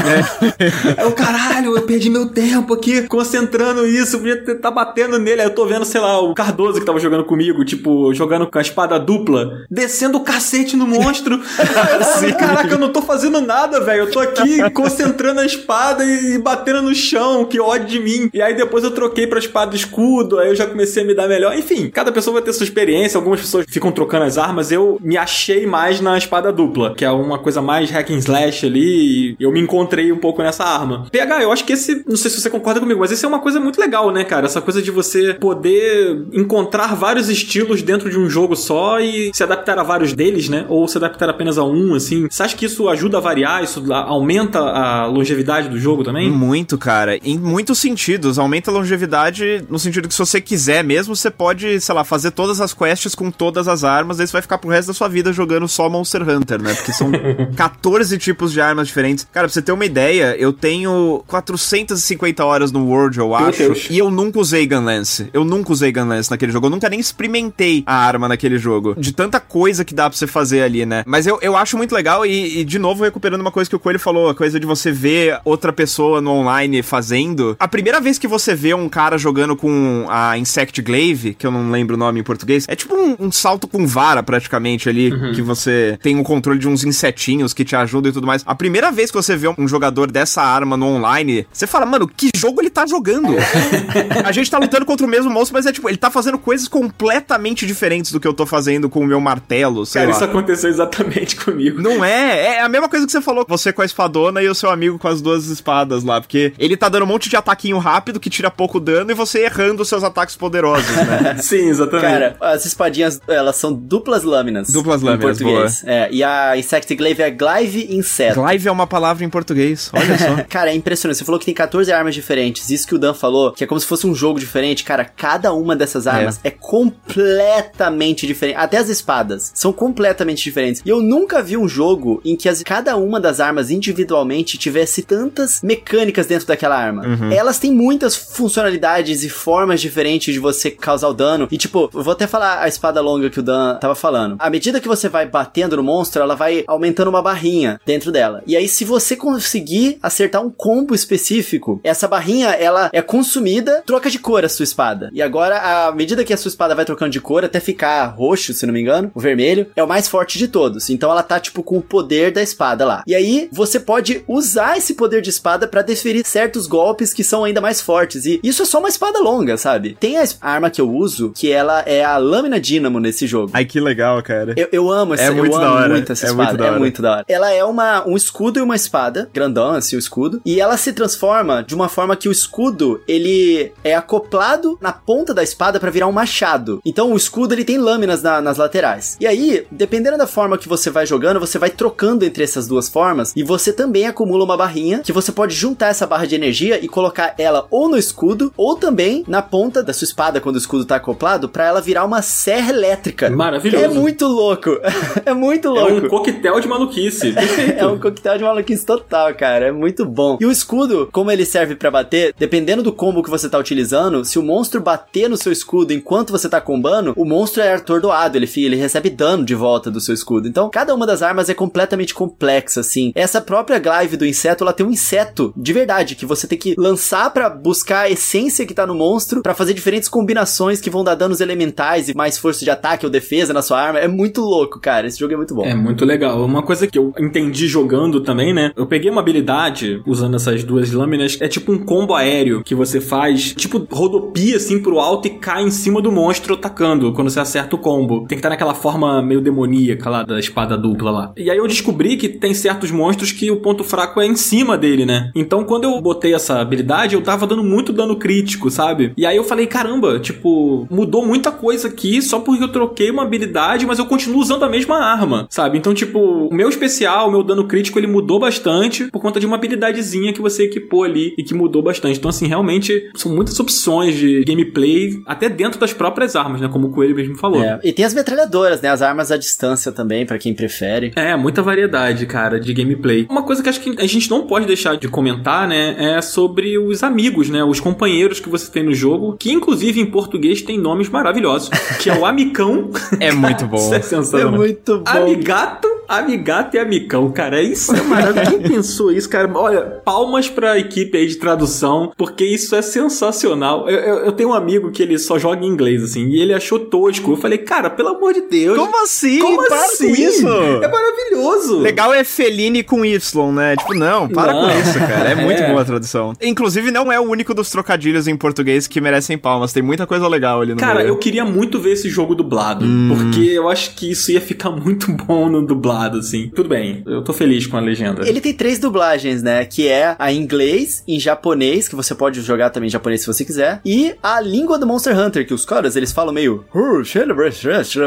<laughs> Aí eu, caralho, eu perdi meu tempo aqui concentrando isso, podia tá batendo nele. Aí eu tô vendo, sei lá, o Cardoso que tava jogando comigo, tipo, jogando com a espada dupla, descendo o cacete no monstro. <laughs> Falei, caraca, eu não tô fazendo nada, velho. Eu tô aqui <laughs> concentrando a espada e batendo no chão, que ódio de mim. E aí depois eu troquei pra espada escudo, aí eu já comecei a me dar melhor. Enfim, cada pessoa vai ter sua experiência. Algumas pessoas ficam trocando as armas. Eu me achei mais na espada dupla, que é uma coisa mais hack and slash ali. E eu me encontrei um pouco nessa arma. PH, eu acho que esse, não sei se você concorda comigo, mas esse é uma coisa muito legal, né, cara? Essa coisa de você poder encontrar vários estilos dentro de um jogo só e se adaptar a vários deles, né? Ou se adaptar apenas a um, assim. Você acha que isso ajuda a variar? Isso aumenta a longevidade do jogo também? Muito, cara. Em muitos sentidos. Aumenta a longevidade no sentido que se você quiser mesmo, você pode, sei lá, fazer todas as quests com todas as armas, aí você vai ficar pro resto da sua vida jogando só Monster Hunter, né? Porque são <laughs> 14 tipos de armas diferentes. Cara, pra você ter uma ideia, eu tenho 450 horas no World, eu acho, e eu nunca usei Gunlance. Eu nunca usei Gunlance naquele jogo. Eu nunca nem experimentei a arma naquele jogo. De tanta coisa que dá pra você fazer ali, né? Mas eu, eu acho muito legal e, e, de novo, recuperando uma coisa que o Coelho falou, a coisa de você ver outra pessoa no online fazendo. A primeira vez que você vê um cara jogando com a Insect Glaive, que eu não lembro o nome em português, é tipo um, um salto com vara, praticamente, ali, que você tem o controle de uns insetinhos que te ajudam e tudo mais. A primeira vez que você vê um jogador dessa arma no online, você fala, mano, que jogo ele tá jogando? <laughs> a gente tá lutando contra o mesmo monstro, mas é tipo, ele tá fazendo coisas completamente diferentes do que eu tô fazendo com o meu martelo, sei Cara, lá. isso aconteceu exatamente comigo. Não é, é a mesma coisa que você falou, você com a espadona e o seu amigo com as duas espadas lá, porque ele tá dando um monte de ataquinho rápido que tira pouco dano e você errando os seus ataques poderosos, né? <laughs> Sim, exatamente. Cara, as espadinhas, elas são duplas lâminas. Duplas em lâminas, português. É, e a Insect Glaive é Glaive Inseto. Glaive é uma palavra em português, olha só. <laughs> Cara, é impressionante. Você falou que tem 14 armas diferentes. Isso que o Dan falou, que é como se fosse um jogo diferente. Cara, cada uma dessas armas é, completamente diferente. Até as espadas são completamente diferentes. E eu nunca vi um jogo em que as- cada uma das armas individualmente tivesse tantas mecânicas dentro daquela arma. Elas têm muitas funcionalidades e formas diferentes de você causar o dano. E tipo, eu vou até falar a espada longa que o Dan tava falando. À medida que você vai batendo no monstro, ela vai aumentando uma barrinha dentro dela. E aí, se você conseguir acertar um combo específico, essa barrinha ela é consumida, troca de cor a sua espada. E agora, à medida que a sua espada vai trocando de cor, até ficar roxo, se não me engano, o vermelho, é o mais forte de todos. Então ela tá tipo com o poder da espada lá. E aí, você pode usar esse poder de espada pra deferir certos golpes que são ainda mais fortes. E isso é só uma espada longa, sabe? Tem a arma que eu uso, que ela é a lâmina dínamo nesse jogo. Ai, que legal, cara. Eu, eu amo essa, É muito eu da hora, muito essa é espada. muito da é muito da hora. Ela é uma, um escudo e uma espada, grandão assim o escudo, e ela se transforma de uma forma que o escudo, ele é acoplado na ponta da espada pra virar um machado. Então o escudo ele tem lâminas na- nas laterais. E aí, dependendo da forma que você vai jogando, você vai trocando entre essas duas formas e você também acumula uma barrinha que você pode juntar essa barra de energia e colocar ela ou no escudo ou também na ponta da sua espada quando o escudo tá acoplado pra ela virar uma serra elétrica. Maravilhoso. É muito louco. <laughs> é muito É louco. um coquetel de maluquice. <laughs> É um coquetel de maluquice total, cara. É muito bom. E o escudo, como ele serve pra bater, dependendo do combo que você tá utilizando, se o monstro bater no seu escudo enquanto você tá combando, o monstro é atordoado, ele, ele recebe dano de volta do seu escudo. Então, cada uma das armas é completamente complexa, assim. Essa própria glaive do inseto, ela tem um inseto de verdade, que você tem que lançar pra buscar a essência que tá no monstro, pra fazer diferentes combinações que vão dar danos elementais e mais força de ataque ou defesa na sua arma. É muito louco, cara. Esse jogo é muito bom. É muito legal. Uma coisa que eu entendi jogando também, né? Eu peguei uma habilidade usando essas duas lâminas. É tipo um combo aéreo que você faz, tipo rodopia assim pro alto e cai em cima do monstro atacando quando você acerta o combo. Tem que estar naquela forma meio demoníaca lá da espada dupla lá. E aí eu descobri que tem certos monstros que o ponto fraco é em cima dele, né? Então quando eu botei essa habilidade, eu tava dando muito dano crítico, sabe? E aí eu falei, caramba, tipo, mudou muita coisa aqui só porque eu troquei uma habilidade, mas eu continuo usando a mesma arma, sabe? Então, tipo, o meu especial, o meu dano crítico, ele mudou bastante por conta de uma habilidadezinha que você equipou ali e que mudou bastante. Então, assim, realmente são muitas opções de gameplay, até dentro das próprias armas, né? Como o Coelho mesmo falou. É, E tem as metralhadoras, né? As armas à distância também, pra quem prefere. É, muita variedade, cara, de gameplay. Uma coisa que acho que a gente não pode deixar de comentar, né, é sobre os amigos, né, os companheiros que você tem no jogo, que inclusive em português tem nomes maravilhosos, que é o Amicão. É muito bom. <laughs> Isso é sensacional. É muito bom. Amigato, Amigato e Amicão, cara. Isso é maravilhoso. Quem pensou isso, cara? Olha, palmas pra equipe aí de tradução, porque isso é sensacional. Eu, eu, eu tenho um amigo que ele só joga em inglês, assim, e ele achou tosco. Eu falei, cara, pelo amor de Deus. Como assim? Como Para assim? com isso. É maravilhoso. Legal é Feline com Y, né? Tipo, não, para Não. com isso, cara. É muito <laughs> É. boa a tradução. Inclusive, não é o único dos trocadilhos em português que merecem palmas. Tem muita coisa legal ali no Cara, meio. eu queria muito ver esse jogo dublado, Hum. porque eu acho que isso ia ficar <laughs> muito bom no dublado, assim. Tudo bem, eu tô feliz com a legenda. Ele tem três dublagens, né? Que é a em inglês, em japonês, que você pode jogar também em japonês se você quiser, e a língua do Monster Hunter, que os caras, eles falam meio...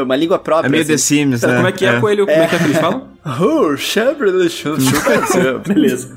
Uma língua própria. É meio assim. The Sims, né? como é que é, Coelho? Como é que é que eles falam? "Hu, shalabra, shalabra". Beleza.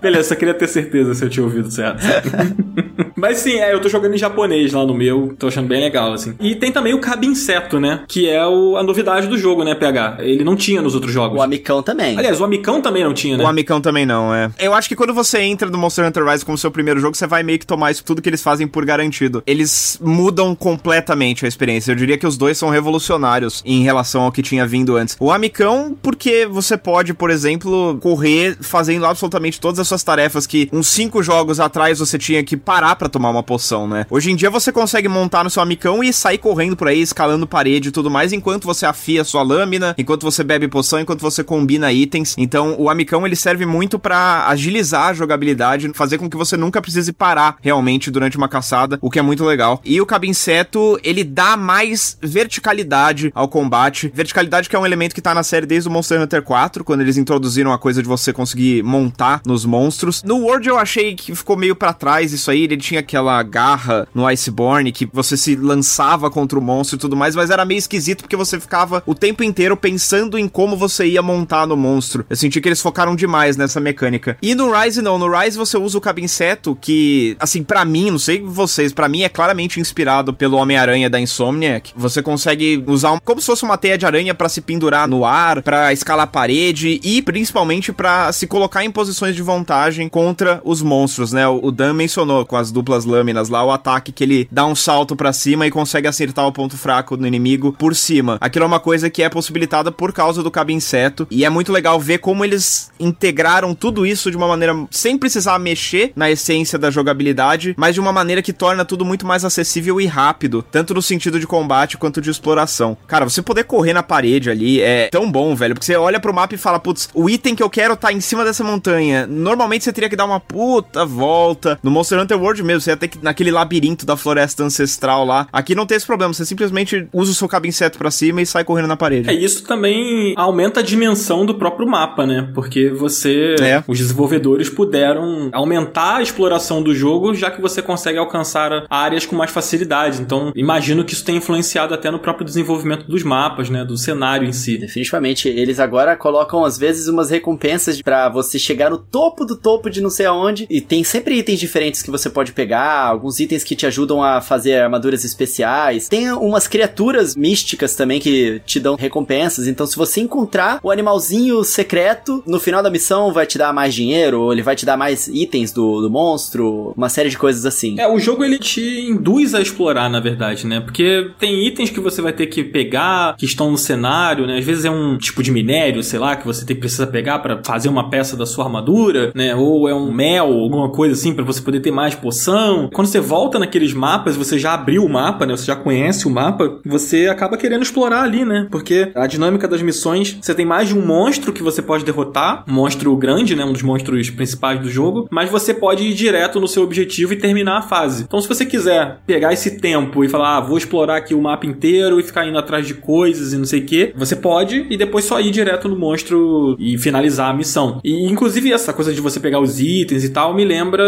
Beleza, só queria ter certeza se eu tinha ouvido certo. <laughs> Mas sim, é, eu tô jogando em japonês lá no meu, tô achando bem legal, assim. E tem também o Cabe Inseto, né? Que é o- a novidade do jogo, né, PH? Ele não tinha nos outros jogos. O Amicão também. Aliás, o Amicão também não tinha, né? O Amicão também não, é. Eu acho que quando você entra no Monster Hunter Rise como seu primeiro jogo, você vai meio que tomar isso tudo que eles fazem por garantido. Eles mudam completamente a experiência. Eu diria que os dois são revolucionários em relação ao que tinha vindo antes. O Amicão, porque você pode, por exemplo, correr fazendo absolutamente todas as suas tarefas que uns cinco jogos atrás você tinha que parar pra tomar uma poção, né? Hoje em dia você consegue montar no seu Amicão e sair correndo por aí, escalando parede e tudo mais, enquanto você afia sua lâmina, enquanto você bebe poção, enquanto você combina itens. Então, o Amicão ele serve muito pra agilizar a jogabilidade, fazer com que você nunca precise parar realmente durante uma caçada, o que é muito legal. E o Cabinseto, ele dá mais verticalidade ao combate. Verticalidade que é um elemento que tá na série desde o Monster Hunter 4, quando eles introduziram a coisa de você conseguir montar nos monstros. No World eu achei que ficou meio pra trás isso aí, ele tinha aquela garra no Iceborne que você se lançava contra o monstro e tudo mais, mas era meio esquisito porque você ficava o tempo inteiro pensando em como você ia montar no monstro. Eu senti que eles focaram demais nessa mecânica. E no Rise não, no Rise você usa o cabinseto que, assim, pra mim, não sei vocês, pra mim é claramente inspirado pelo Homem-Aranha da Insomniac. Você consegue usar um- como se fosse uma teia de aranha pra se pendurar no ar, pra escalar a parede e principalmente pra se colocar em posições de vantagem contra os monstros, né? O Dan mencionou com as duplas lâminas lá o ataque que ele dá um salto pra cima e consegue acertar o ponto fraco do inimigo por cima. Aquilo é uma coisa que é possibilitada por causa do cabinseto e é muito legal ver como eles integraram tudo isso de uma maneira sem precisar mexer na essência da jogabilidade, mas de uma maneira que torna tudo muito mais acessível e rápido, tanto no sentido de combate quanto de exploração. Cara, você poder correr na parede ali é tão bom, velho, porque você olha pro mapa e fala, putz, o item que eu quero tá em cima dessa montanha. Normalmente você teria que dar uma puta volta. No Monster Hunter World mesmo, você ia ter que ir naquele labirinto da floresta ancestral lá. Aqui não tem esse problema, você simplesmente usa o seu cabinseto pra cima e sai correndo na parede. É, isso também aumenta a dimensão do próprio mapa, né? Porque você. É. Os desenvolvedores puderam aumentar a exploração do jogo, já que você consegue alcançar áreas com mais facilidade. Então, imagino que isso tenha influenciado até no próprio desenvolvimento dos mapas, né? Do cenário em si. Definitivamente, eles agora colocam às vezes umas recompensas pra você chegar no topo do topo de não sei aonde. E tem sempre itens diferentes que você pode pegar, alguns itens que te ajudam a fazer armaduras especiais. Tem umas criaturas místicas também que te dão recompensas. Então, se você encontrar o animalzinho secreto, no final da missão vai te dar mais dinheiro, ou ele vai te dar mais itens do, do monstro, uma série de coisas assim. É, o jogo ele te induz a explorar, na verdade, né? Porque tem itens que você vai ter que pegar, que estão no cenário, né? Às vezes é um tipo de minério, sei lá, que você tem, precisa pegar pra fazer uma peça da sua armadura, né? Ou é um mel, alguma coisa assim, pra você poder ter mais poção. Quando você volta naqueles mapas, você já abriu o mapa, né? Você já conhece o mapa, você acaba querendo explorar ali, né? Porque a dinâmica das missões, você tem mais de um monstro que você pode derrotar, um monstro grande, né? Um dos monstros principais do jogo, mas você pode ir direto no seu objetivo e terminar a fase. Então, se você quiser pegar esse tempo e falar, ah, vou explorar aqui o mapa inteiro e ficar indo atrás de coisas e não sei o que, você pode e depois só ir direto no monstro e finalizar a missão. E, inclusive, essa coisa de você pegar os itens e tal me lembra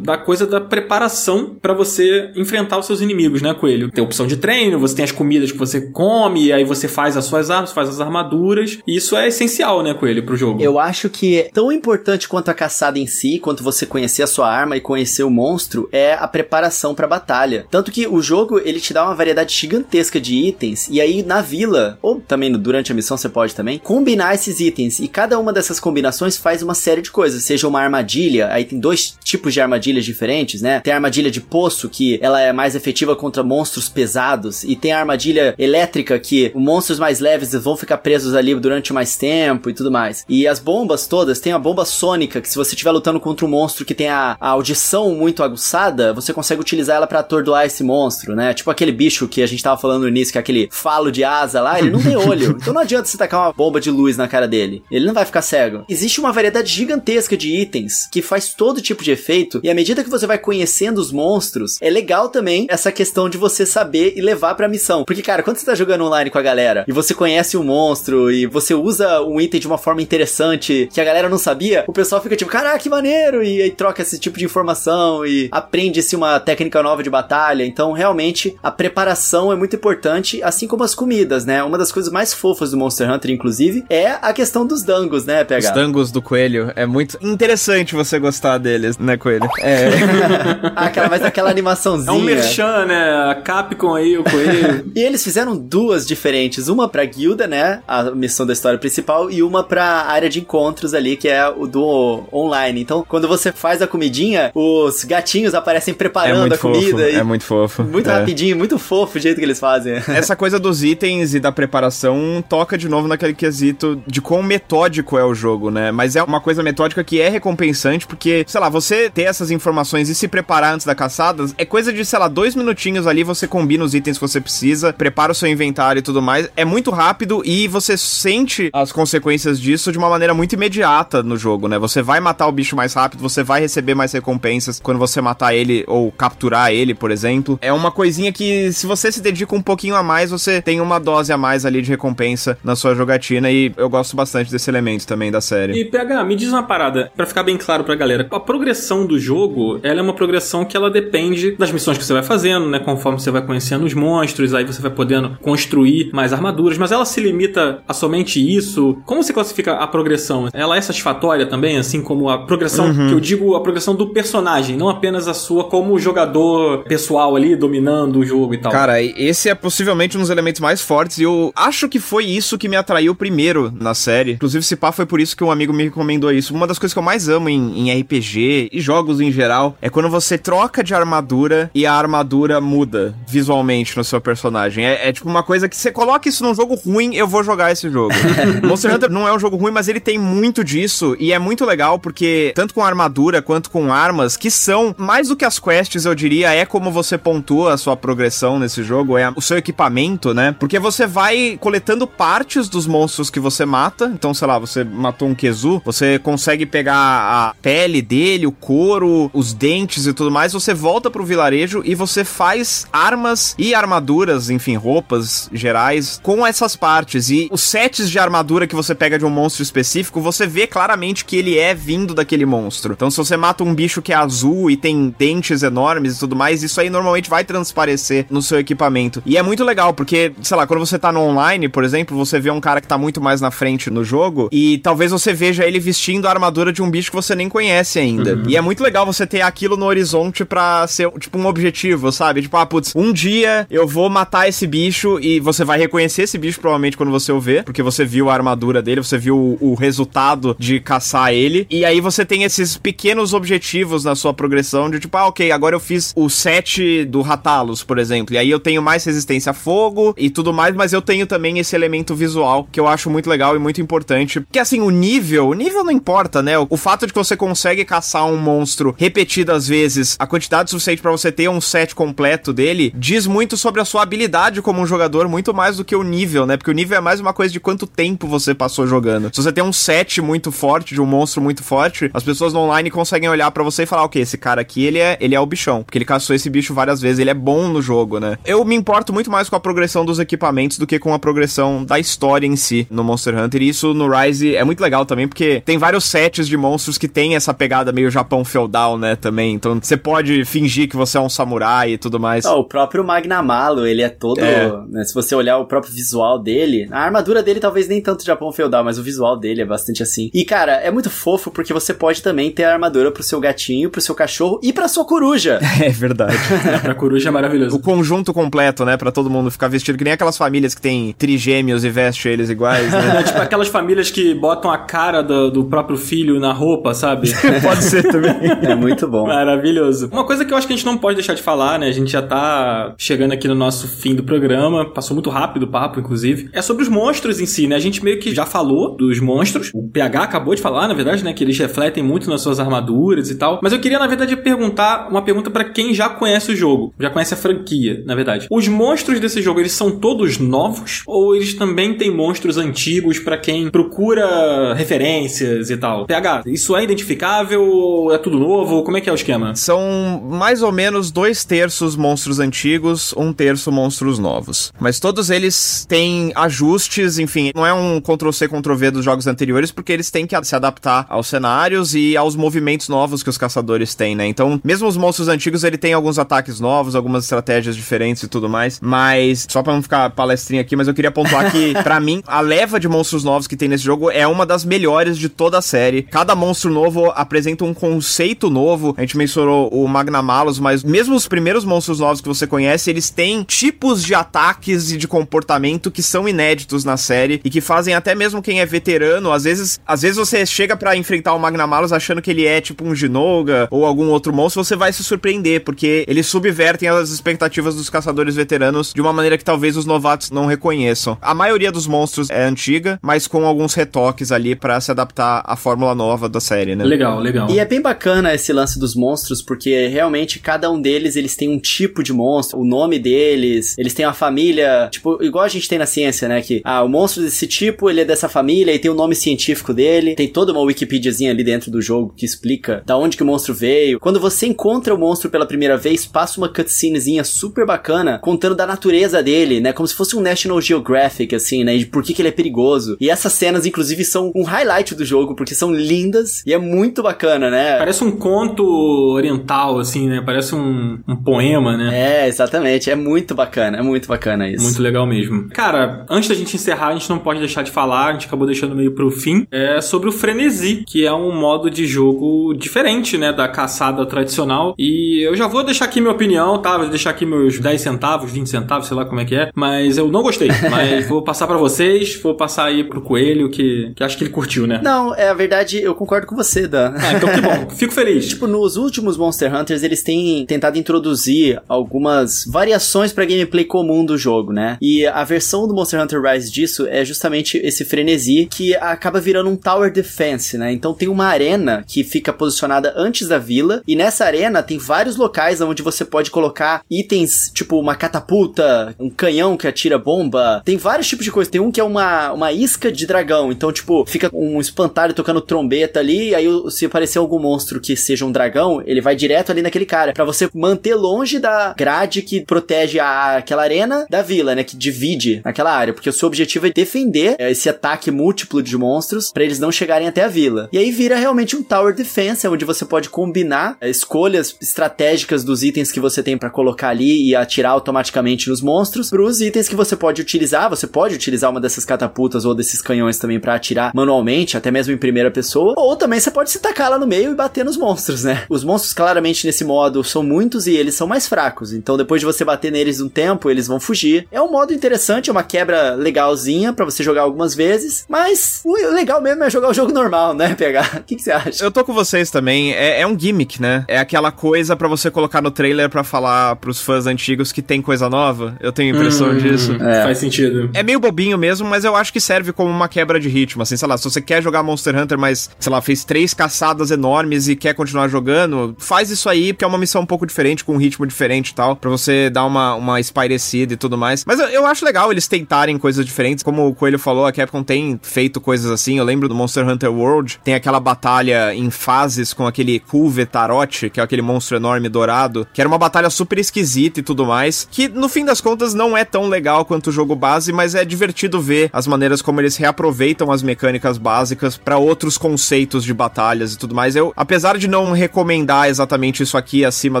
da coisa da preparação pra você enfrentar os seus inimigos, né, Coelho? Tem opção de treino, você tem as comidas que você come, aí você faz as suas armas, faz as armaduras. E isso é essencial, né, Coelho, pro jogo. Eu acho que é tão importante quanto a caçada em si, quanto você conhecer a sua arma e conhecer o monstro, é a preparação pra batalha. Tanto que o jogo, ele te dá uma variedade gigantesca de itens, e aí na vila, ou também durante a missão você pode também, combinar esses itens. E cada uma dessas combinações faz uma série de coisas. Seja uma armadilha, aí tem dois tipos de armadilhas diferentes. Diferentes, né? Tem a armadilha de poço, que ela é mais efetiva contra monstros pesados, e tem a armadilha elétrica, que os monstros mais leves vão ficar presos ali durante mais tempo e tudo mais. E as bombas todas, tem a bomba sônica, que se você estiver lutando contra um monstro que tem a, a audição muito aguçada, você consegue utilizar ela para atordoar esse monstro, né? Tipo aquele bicho que a gente tava falando no início, que é aquele falo de asa lá, ele não tem olho. <laughs> então não adianta você tacar uma bomba de luz na cara dele. Ele não vai ficar cego. Existe uma variedade gigantesca de itens que faz todo tipo de efeito, e à medida que você vai conhecendo os monstros, é legal também essa questão de você saber e levar pra missão. Porque, cara, quando você tá jogando online com a galera e você conhece um monstro e você usa um item de uma forma interessante que a galera não sabia, o pessoal fica tipo, caraca, que maneiro! E aí troca esse tipo de informação e aprende-se uma técnica nova de batalha. Então, realmente, a preparação é muito importante, assim como as comidas, né? Uma das coisas mais fofas do Monster Hunter, inclusive, é a questão dos dangos, né, PH? Os dangos do coelho. É muito interessante você gostar deles, né, coelho? É. <laughs> <laughs> aquela, mas aquela animaçãozinha. É um merchan, né? A Capcom aí, o coelho. <laughs> e eles fizeram duas diferentes. Uma pra guilda, né? A missão da história principal, e uma pra área de encontros ali, que é o do online. Então, quando você faz a comidinha, os gatinhos aparecem preparando é a comida. Fofo, e é muito fofo. Muito é. rapidinho, muito fofo o jeito que eles fazem. <laughs> Essa coisa dos itens e da preparação toca de novo naquele quesito de quão metódico é o jogo, né? Mas é uma coisa metódica que é recompensante, porque, sei lá, você ter essas informações e se preparar antes da caçada é coisa de, sei lá, dois minutinhos ali, você combina os itens que você precisa, prepara o seu inventário e tudo mais. É muito rápido e você sente as consequências disso de uma maneira muito imediata no jogo, né? Você vai matar o bicho mais rápido, você vai receber mais recompensas quando você matar ele ou capturar ele, por exemplo. É uma coisinha que, se você se dedica um pouquinho a mais, você tem uma dose a mais ali de recompensa na sua jogatina e eu gosto bastante desse elemento também da série. E PH, me diz uma parada, para ficar bem claro pra galera. A progressão do jogo, ela é uma progressão que ela depende das missões que você vai fazendo, né? Conforme você vai conhecendo os monstros, aí você vai podendo construir mais armaduras, mas ela se limita a somente isso. Como você classifica a progressão? Ela é satisfatória também, assim como a progressão, uhum. que eu digo a progressão do personagem, não apenas a sua como jogador pessoal ali, dominando o jogo e tal. Cara, esse é possivelmente um dos elementos mais fortes e eu acho que foi isso que me atraiu primeiro na série. Inclusive, se pá, foi por isso que um amigo me recomendou isso. Uma das coisas que eu mais amo em, em RPG e jogos em geral é quando você troca de armadura e a armadura muda visualmente no seu personagem. É, é tipo uma coisa que você coloca isso num jogo ruim, eu vou jogar esse jogo. <laughs> Monster Hunter não é um jogo ruim, mas ele tem muito disso e é muito legal porque tanto com armadura quanto com armas, que são mais do que as quests, eu diria, é como você pontua a sua progressão nesse jogo, é o seu equipamento, né? Porque você vai coletando partes dos monstros que você mata. Então, sei lá, você matou um Kezu, você consegue pegar a pele dele, o couro, os dentes e tudo mais, você volta pro vilarejo e você faz armas e armaduras, enfim, roupas gerais com essas partes. E os sets de armadura que você pega de um monstro específico, você vê claramente que ele é vindo daquele monstro. Então, se você mata um bicho que é azul e tem dentes enormes e tudo mais, isso aí normalmente vai transparecer no seu equipamento. E é muito legal, porque, sei lá, quando você tá no online, por exemplo, você vê um cara que tá muito mais na frente no jogo e talvez você veja ele vestindo a armadura de um bicho que você nem conhece ainda. Uhum. E é muito legal você ter aquilo no horizonte pra ser, tipo, um objetivo, sabe? Tipo, ah, putz, um dia eu vou matar esse bicho e você vai reconhecer esse bicho provavelmente quando você o vê, porque você viu a armadura dele, você viu o, o resultado de caçar ele. E aí você tem esses pequenos objetivos na sua progressão de tipo, ah, ok, agora eu fiz o set do Ratalos, por exemplo. E aí eu tenho mais resistência a fogo e tudo mais, mas eu tenho também esse elemento visual que eu acho muito legal e muito importante. Porque assim, o nível, o nível não importa, né? O, o fato de que você consegue caçar um monstro repetidas vezes, a quantidade suficiente para você ter um set completo dele, diz muito sobre a sua habilidade como um jogador, muito mais do que o nível, né? Porque o nível é mais uma coisa de quanto tempo você passou jogando. Se você tem um set muito forte, de um monstro muito forte, as pessoas no online conseguem olhar para você e falar, ok, esse cara aqui, ele é, ele é o bichão, porque ele caçou esse bicho várias vezes, ele é bom no jogo, né? Eu me importo muito mais com a progressão dos equipamentos do que com a progressão da história em si no Monster Hunter, e isso no Rise é muito legal também, porque tem vários sets de monstros que tem essa pegada meio Japão feudal, né, também, então você pode fingir que você é um samurai e tudo mais. Oh, o próprio Magnamalo, ele é todo, é. Né, se você olhar o próprio visual dele, a armadura dele talvez nem tanto Japão feudal, mas o visual dele é bastante assim. E cara, é muito fofo porque você pode também ter a armadura pro seu gatinho, pro seu cachorro e pra sua coruja. <laughs> É verdade. <laughs> é, pra coruja é maravilhoso. O conjunto completo, né, pra todo mundo ficar vestido, que nem aquelas famílias que tem trigêmeos e veste eles iguais, né? É, tipo aquelas famílias que botam a cara do, do próprio filho na roupa, sabe? <laughs> pode ser também. É muito bom. Maravilhoso. Uma coisa que eu acho que a gente não pode deixar de falar, né? A gente já tá chegando aqui no nosso fim do programa, passou muito rápido o papo, inclusive. É sobre os monstros em si, né? A gente meio que já falou dos monstros. O PH acabou de falar, na verdade, né? Que eles refletem muito nas suas armaduras e tal. Mas eu queria, na verdade, perguntar uma pergunta para quem já conhece o jogo, já conhece a franquia, na verdade. Os monstros desse jogo, eles são todos novos? Ou eles também têm monstros antigos para quem procura referências e tal? PH, isso é identificável? É tudo novo? Como é que é o esquema? São mais ou menos dois terços monstros antigos, um terço monstros novos. Mas todos eles têm ajustes, enfim, não é um Ctrl-C, Ctrl-V dos jogos anteriores, porque eles têm que se adaptar aos cenários e aos movimentos novos que os caçadores têm, né? Então, mesmo os monstros antigos, ele tem alguns ataques novos, algumas estratégias diferentes e tudo mais. Mas, só pra não ficar palestrinha aqui, mas eu queria pontuar que, <laughs> para mim, a leva de monstros novos que tem nesse jogo é uma das melhores de toda a série. Cada monstro novo apresenta um conceito novo. A gente mencionou o Magnamalos, mas mesmo os primeiros monstros novos que você conhece, eles têm tipos de ataques e de comportamento que são inéditos na série e que fazem até mesmo quem é veterano, às vezes, às vezes você chega para enfrentar o Magnamalos achando que ele é tipo um Ginoga ou algum outro monstro, você vai se surpreender, porque eles subvertem as expectativas dos caçadores veteranos de uma maneira que talvez os novatos não reconheçam. A maioria dos monstros é antiga, mas com alguns retoques ali para se adaptar à fórmula nova da série, né? Legal, legal. E é bem bacana esse lance dos monstros, porque realmente cada um deles, eles têm um tipo de monstro, o nome deles, eles têm uma família, tipo, igual a gente tem na ciência, né, que, ah, o monstro desse tipo, ele é dessa família e tem o nome científico dele, tem toda uma Wikipediazinha ali dentro do jogo que explica da onde que o monstro veio. Quando você encontra o monstro pela primeira vez, passa uma cutscenezinha super bacana contando da natureza dele, né, como se fosse um National Geographic, assim, né, de por que que ele é perigoso. E essas cenas, inclusive, são um highlight do jogo, porque são lindas e é muito bacana, né? Parece um conto oriental, assim, né? Parece um, um poema, né? É, exatamente. É muito bacana, é muito bacana isso. Muito legal mesmo. Cara, antes da gente encerrar, a gente não pode deixar de falar, a gente acabou deixando meio pro fim, é sobre o frenesi, que é um modo de jogo diferente, né, da caçada tradicional. E eu já vou deixar aqui minha opinião, tá? Vou deixar aqui meus 10 centavos, 20 centavos, sei lá como é que é, mas eu não gostei. <laughs> Mas vou passar para vocês, vou passar aí pro Coelho, que, que acho que ele curtiu, né? Não, é a verdade, eu concordo com você, Dan. Ah, então que bom. <laughs> Fico feliz. tipo, nos últimos Monster Hunters, eles têm tentado introduzir algumas variações pra gameplay comum do jogo, né? E a versão do Monster Hunter Rise disso é justamente esse frenesi que acaba virando um tower defense, né? Então tem uma arena que fica posicionada antes da vila e nessa arena tem vários locais onde você pode colocar itens, tipo uma catapulta, um canhão que atira bomba, tem vários tipos de coisa. Tem um que é uma, uma isca de dragão, então tipo, fica um espantalho tocando trombeta ali, e aí se aparecer algum monstro que seja um dragão, ele vai direto ali naquele cara, para você manter longe da grade que protege a, aquela arena da vila, né, que divide aquela área, porque o seu objetivo é defender é, esse ataque múltiplo de monstros para eles não chegarem até a vila. E aí vira realmente um tower defense, onde você pode combinar é, escolhas estratégicas dos itens que você tem para colocar ali e atirar automaticamente nos monstros, para os itens que você pode utilizar, você pode utilizar uma dessas catapultas ou desses canhões também para atirar manualmente, até mesmo em primeira pessoa, ou também você pode se tacar lá no meio e bater nos monstros, né? Os monstros claramente nesse modo são muitos e eles são mais fracos, então depois de você bater neles um tempo, eles vão fugir. É um modo interessante, é uma quebra legalzinha para você jogar algumas vezes, mas o legal mesmo é jogar o jogo normal, né, pegar. <laughs> O que, que você acha? Eu tô com vocês também. É, é um gimmick, né? É aquela coisa para você colocar no trailer para falar pros fãs antigos que tem coisa nova. Eu tenho a impressão Hum, disso. É. Faz sentido. É meio bobinho mesmo, mas eu acho que serve como uma quebra de ritmo. Assim, sei lá, se você quer jogar Monster Hunter, mas, sei lá, fez três caçadas enormes e quer continuar jogando, faz isso aí, porque é uma missão um pouco diferente, com um ritmo diferente e tal, pra você dar uma, uma espairecida e tudo mais. Mas eu, eu acho legal eles tentarem coisas diferentes. Como o Coelho falou, a Capcom tem feito coisas assim. Eu lembro do Monster Hunter World, tem aquela batalha em fases com aquele Kulvetarote, que é aquele monstro enorme dourado, que era uma batalha super esquisita e tudo mais, que no fim das contas não é tão legal quanto o jogo base, mas é divertido ver as maneiras como eles reaproveitam as mecânicas básicas para outros conceitos de batalhas e tudo mais. Eu, apesar de não recomendar exatamente isso aqui acima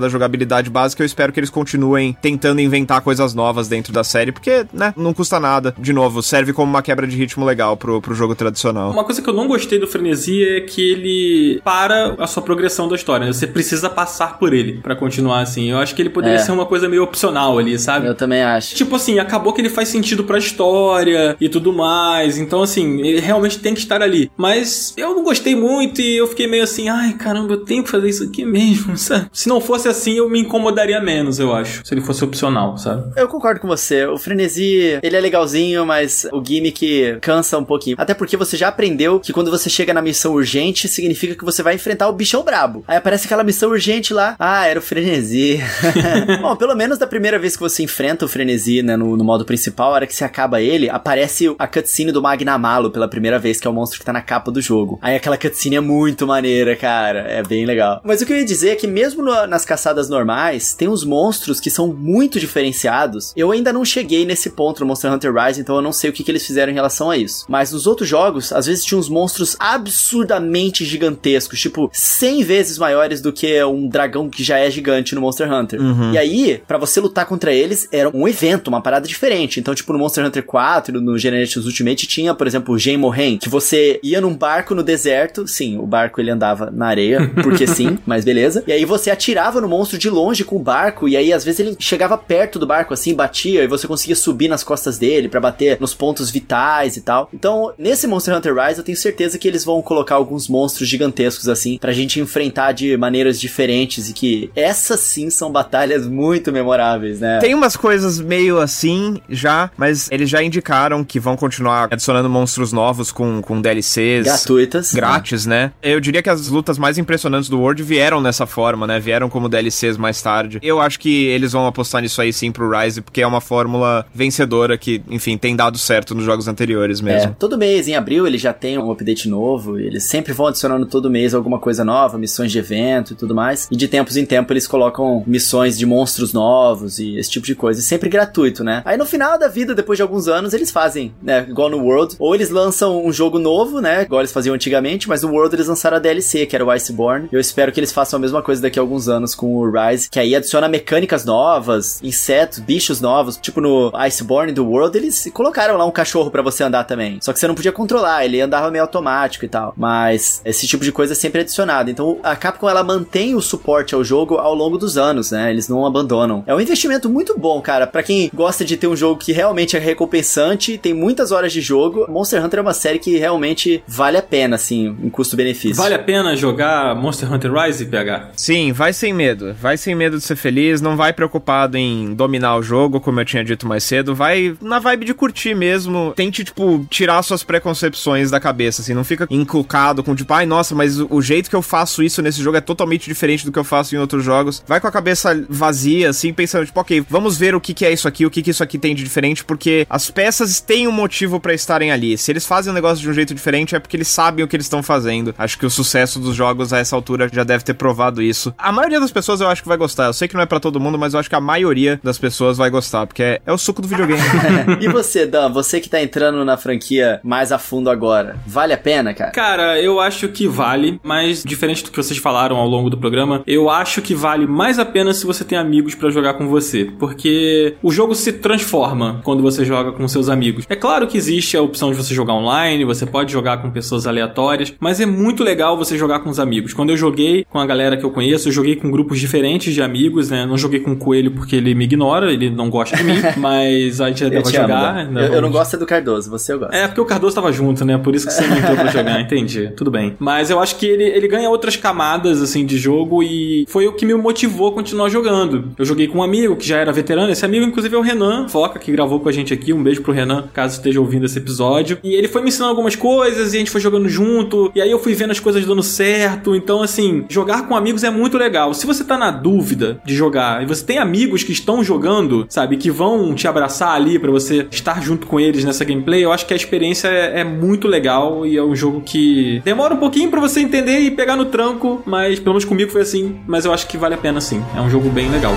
da jogabilidade básica, eu espero que eles continuem tentando inventar coisas novas dentro da série, porque, né, não custa nada. De novo, serve como uma quebra de ritmo legal pro, pro jogo tradicional. Uma coisa que eu não gostei do Frenesi é que ele para a sua progressão da história. né? Você precisa passar por ele pra continuar assim. Eu acho que ele poderia É. ser uma coisa meio opcional ali, sabe? Eu também acho. Tipo assim, acabou que ele faz sentido pra história e tudo mais. Então, assim, ele realmente tem que estar ali. Mas eu não gostei muito e eu fiquei meio assim, ai caramba, eu tenho que fazer isso que mesmo, <laughs> sabe? Se não fosse assim, eu me incomodaria menos, eu acho. Se ele fosse opcional, sabe? Eu concordo com você. O frenesi, ele é legalzinho, mas o gimmick cansa um pouquinho. Até porque você já aprendeu que quando você chega na missão urgente, significa que você vai enfrentar o bichão brabo. Aí aparece aquela missão urgente lá. Ah, era o frenesi. <laughs> Bom, pelo menos da primeira vez que você enfrenta o frenesi, né, no, no modo principal, a hora que você acaba ele, aparece a cutscene do Magnamalo pela primeira vez, que é o monstro que tá na capa do jogo. Aí aquela cutscene é muito maneira, cara. É bem legal. Mas o que eu ia dizer é que mesmo no, nas caçadas normais, tem uns monstros que são muito diferenciados. Eu ainda não cheguei nesse ponto no Monster Hunter Rise, então eu não sei o que, que eles fizeram em relação a isso. Mas nos outros jogos, às vezes tinha uns monstros absurdamente gigantescos, tipo 100 vezes maiores do que um dragão que já é gigante no Monster Hunter. Uhum. E aí, para você lutar contra eles, era um evento, uma parada diferente. Então, tipo, no Monster Hunter 4, no Generations Ultimate, tinha, por exemplo, o Genmohen, que você ia num barco no deserto. Sim, o barco ele andava na areia, porque sim, mas <laughs> beleza. E aí você atirava no monstro de longe com o barco, e aí às vezes ele chegava perto do barco, assim, batia, e você conseguia subir nas costas dele para bater nos pontos vitais e tal. Então, nesse Monster Hunter Rise, eu tenho certeza que eles vão colocar alguns monstros gigantescos, assim, pra gente enfrentar de maneiras diferentes e que essas sim são batalhas muito memoráveis, né? Tem umas coisas meio assim já, mas eles já indicaram que vão continuar adicionando monstros novos com, com DLCs. Gratuitas. Grátis, né? Eu diria que as lutas mais impressionantes do World vieram nessa forma, né? Vieram como DLCs mais tarde. Eu acho que eles vão apostar nisso aí sim pro Rise, porque é uma fórmula vencedora que, enfim, tem dado certo nos jogos anteriores mesmo. É, todo mês, em abril, ele já tem um update novo. Eles sempre vão adicionando todo mês alguma coisa nova, missões de evento e tudo mais. E de tempos em tempo eles colocam missões de monstros novos e esse tipo de coisa. E sempre gratuito, né? Aí no final da vida, depois de alguns anos, eles fazem, né? Igual no World. Ou eles lançam um jogo novo, né? Igual eles faziam antigamente, mas no World eles lançaram a DLC, que era o Iceborne. Eu espero que eles façam a mesma coisa daqui a alguns anos com o Rise, que aí adiciona mecânicas novas, insetos, bichos novos. Tipo no Iceborne do World, eles colocaram lá um cachorro para você andar também. Só que você não podia controlar, ele andava meio automático e tal. Mas esse tipo de coisa é sempre adicionado. Então a Capcom ela mantém o suporte ao jogo ao longo dos anos, né? Eles não abandonam. É um investimento muito bom, cara. Para quem gosta de ter um jogo que realmente é recompensante, tem muitas horas de jogo. Monster Hunter é uma série que realmente vale a pena, assim, em custo-benefício. Vale a pena jogar Monster Hunter Rise, PH? Sim, vai sem medo. Vai sem medo de ser feliz, não vai preocupado em dominar o jogo, como eu tinha dito mais cedo. Vai na vibe de curtir mesmo. Tente, tipo, tirar suas preconcepções da cabeça, assim. Não fica inculcado com, tipo, ai, nossa, mas o jeito que eu faço isso nesse jogo é totalmente diferente do que eu faço em outros jogos. Vai com a cabeça vazia, assim, pensando, tipo, ok, vamos ver o que, que é isso aqui, o que, que isso aqui tem de diferente, porque as peças têm um motivo para estarem ali. Se eles fazem um negócio de um jeito diferente, é porque eles sabem o que eles estão fazendo. Acho que o sucesso dos jogos a essa altura já deve ter provado isso. A maioria das pessoas eu acho que vai gostar. Eu sei que não é para todo mundo, mas eu acho que a maioria das pessoas vai gostar, porque é, é o suco do videogame. <laughs> e você, Dan, você que tá entrando na franquia mais a fundo agora, vale a pena, cara? Cara, eu acho que vale, mas diferente do que vocês falaram ao longo do programa, eu acho que vale mais a pena se você tem amigos para jogar com você, porque o jogo se transforma quando você joga com seus amigos. É claro que existe a opção de você jogar online, você pode jogar com pessoas aleatórias, mas é muito legal você jogar com os amigos. Quando eu joguei com a galera que eu conheço, eu joguei com grupos diferentes de amigos, né? Não joguei com o Coelho porque ele me ignora, ele não gosta de mim, <laughs> mas a gente já deve jogar. Amo, né? eu, eu, não gosto do Cardoso, você eu gosto. É, porque o Cardoso tava junto, né? Por isso que você me entrou pra jogar, <laughs> entendi. Tudo bem. Mas eu acho que ele, ele ganha outras camadas, assim, de jogo e foi o que me motivou a continuar jogando. Eu joguei com um amigo que já era veterano, esse amigo, inclusive, é o Renan Foca, que gravou com a gente aqui. Um beijo pro Renan, caso esteja ouvindo esse episódio. E ele foi me ensinando algumas coisas e a gente foi jogando junto. E aí eu fui vendo as coisas dando certo. Então, assim, jogar com amigos é muito legal. Se você tá na dúvida de jogar e você tem amigos que estão jogando, sabe, que vão te abraçar ali para você estar junto com eles nessa gameplay, eu acho que a experiência é, é muito legal e é um jogo que demora um pouquinho para você entender e pegar no tranco, mas pelo menos comigo foi assim. Mas eu acho que vale a pena sim. É um jogo bem legal.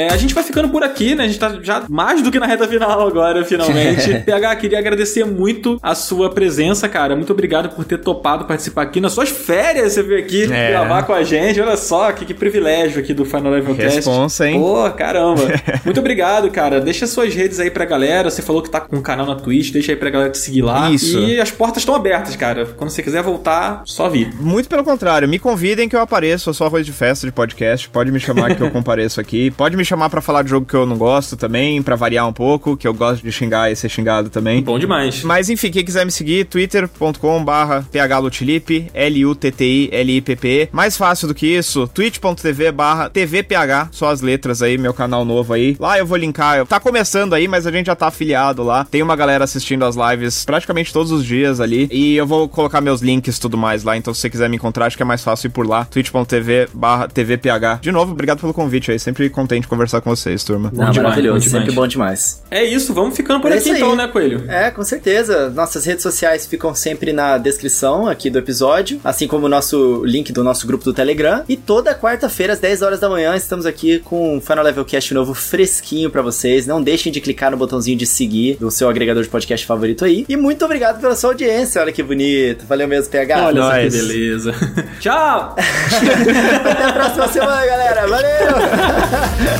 É, a gente vai ficando por aqui, né? A gente tá já mais do que na reta final agora, finalmente. <laughs> PH, queria agradecer muito a sua presença, cara. Muito obrigado por ter topado participar aqui. Nas suas férias, você veio aqui é. gravar com a gente. Olha só, que, que privilégio aqui do Final Level Test. Responsa, hein? Pô, caramba. <laughs> muito obrigado, cara. Deixa suas redes aí pra galera. Você falou que tá com um canal na Twitch, deixa aí pra galera te seguir lá. Isso. E as portas estão abertas, cara. Quando você quiser voltar, só vir. Muito pelo contrário. Me convidem que eu apareço. Eu sou arroz de festa de podcast. Pode me chamar que eu compareço aqui. Pode me chamar para falar de jogo que eu não gosto também, para variar um pouco, que eu gosto de xingar e ser xingado também. Bom demais. Mas enfim, quem quiser me seguir, twitter.com barra phlutilip, L-U-T-T-I-L-I-P-P. Mais fácil do que isso, twitch.tv barra tvph, só as letras aí, meu canal novo aí. Lá eu vou linkar, tá começando aí, mas a gente já tá afiliado lá. Tem uma galera assistindo as lives praticamente todos os dias ali. E eu vou colocar meus links e tudo mais lá, então se você quiser me encontrar, acho que é mais fácil ir por lá, twitch.tv barra tvph. De novo, obrigado pelo convite aí, sempre contente conversar com vocês, turma. Não, demais, maravilhoso, sempre bom demais. É isso, vamos ficando por é aqui então, né, Coelho? É, com certeza. Nossas redes sociais ficam sempre na descrição aqui do episódio, assim como o nosso link do nosso grupo do Telegram. E toda quarta-feira, às 10 horas da manhã, estamos aqui com um Final Level Cast novo fresquinho para vocês. Não deixem de clicar no botãozinho de seguir do seu agregador de podcast favorito aí. E muito obrigado pela sua audiência. Olha que bonito. Valeu mesmo, PH. Olha só que beleza. <laughs> Tchau! <laughs> Até a próxima semana, galera. Valeu! <laughs>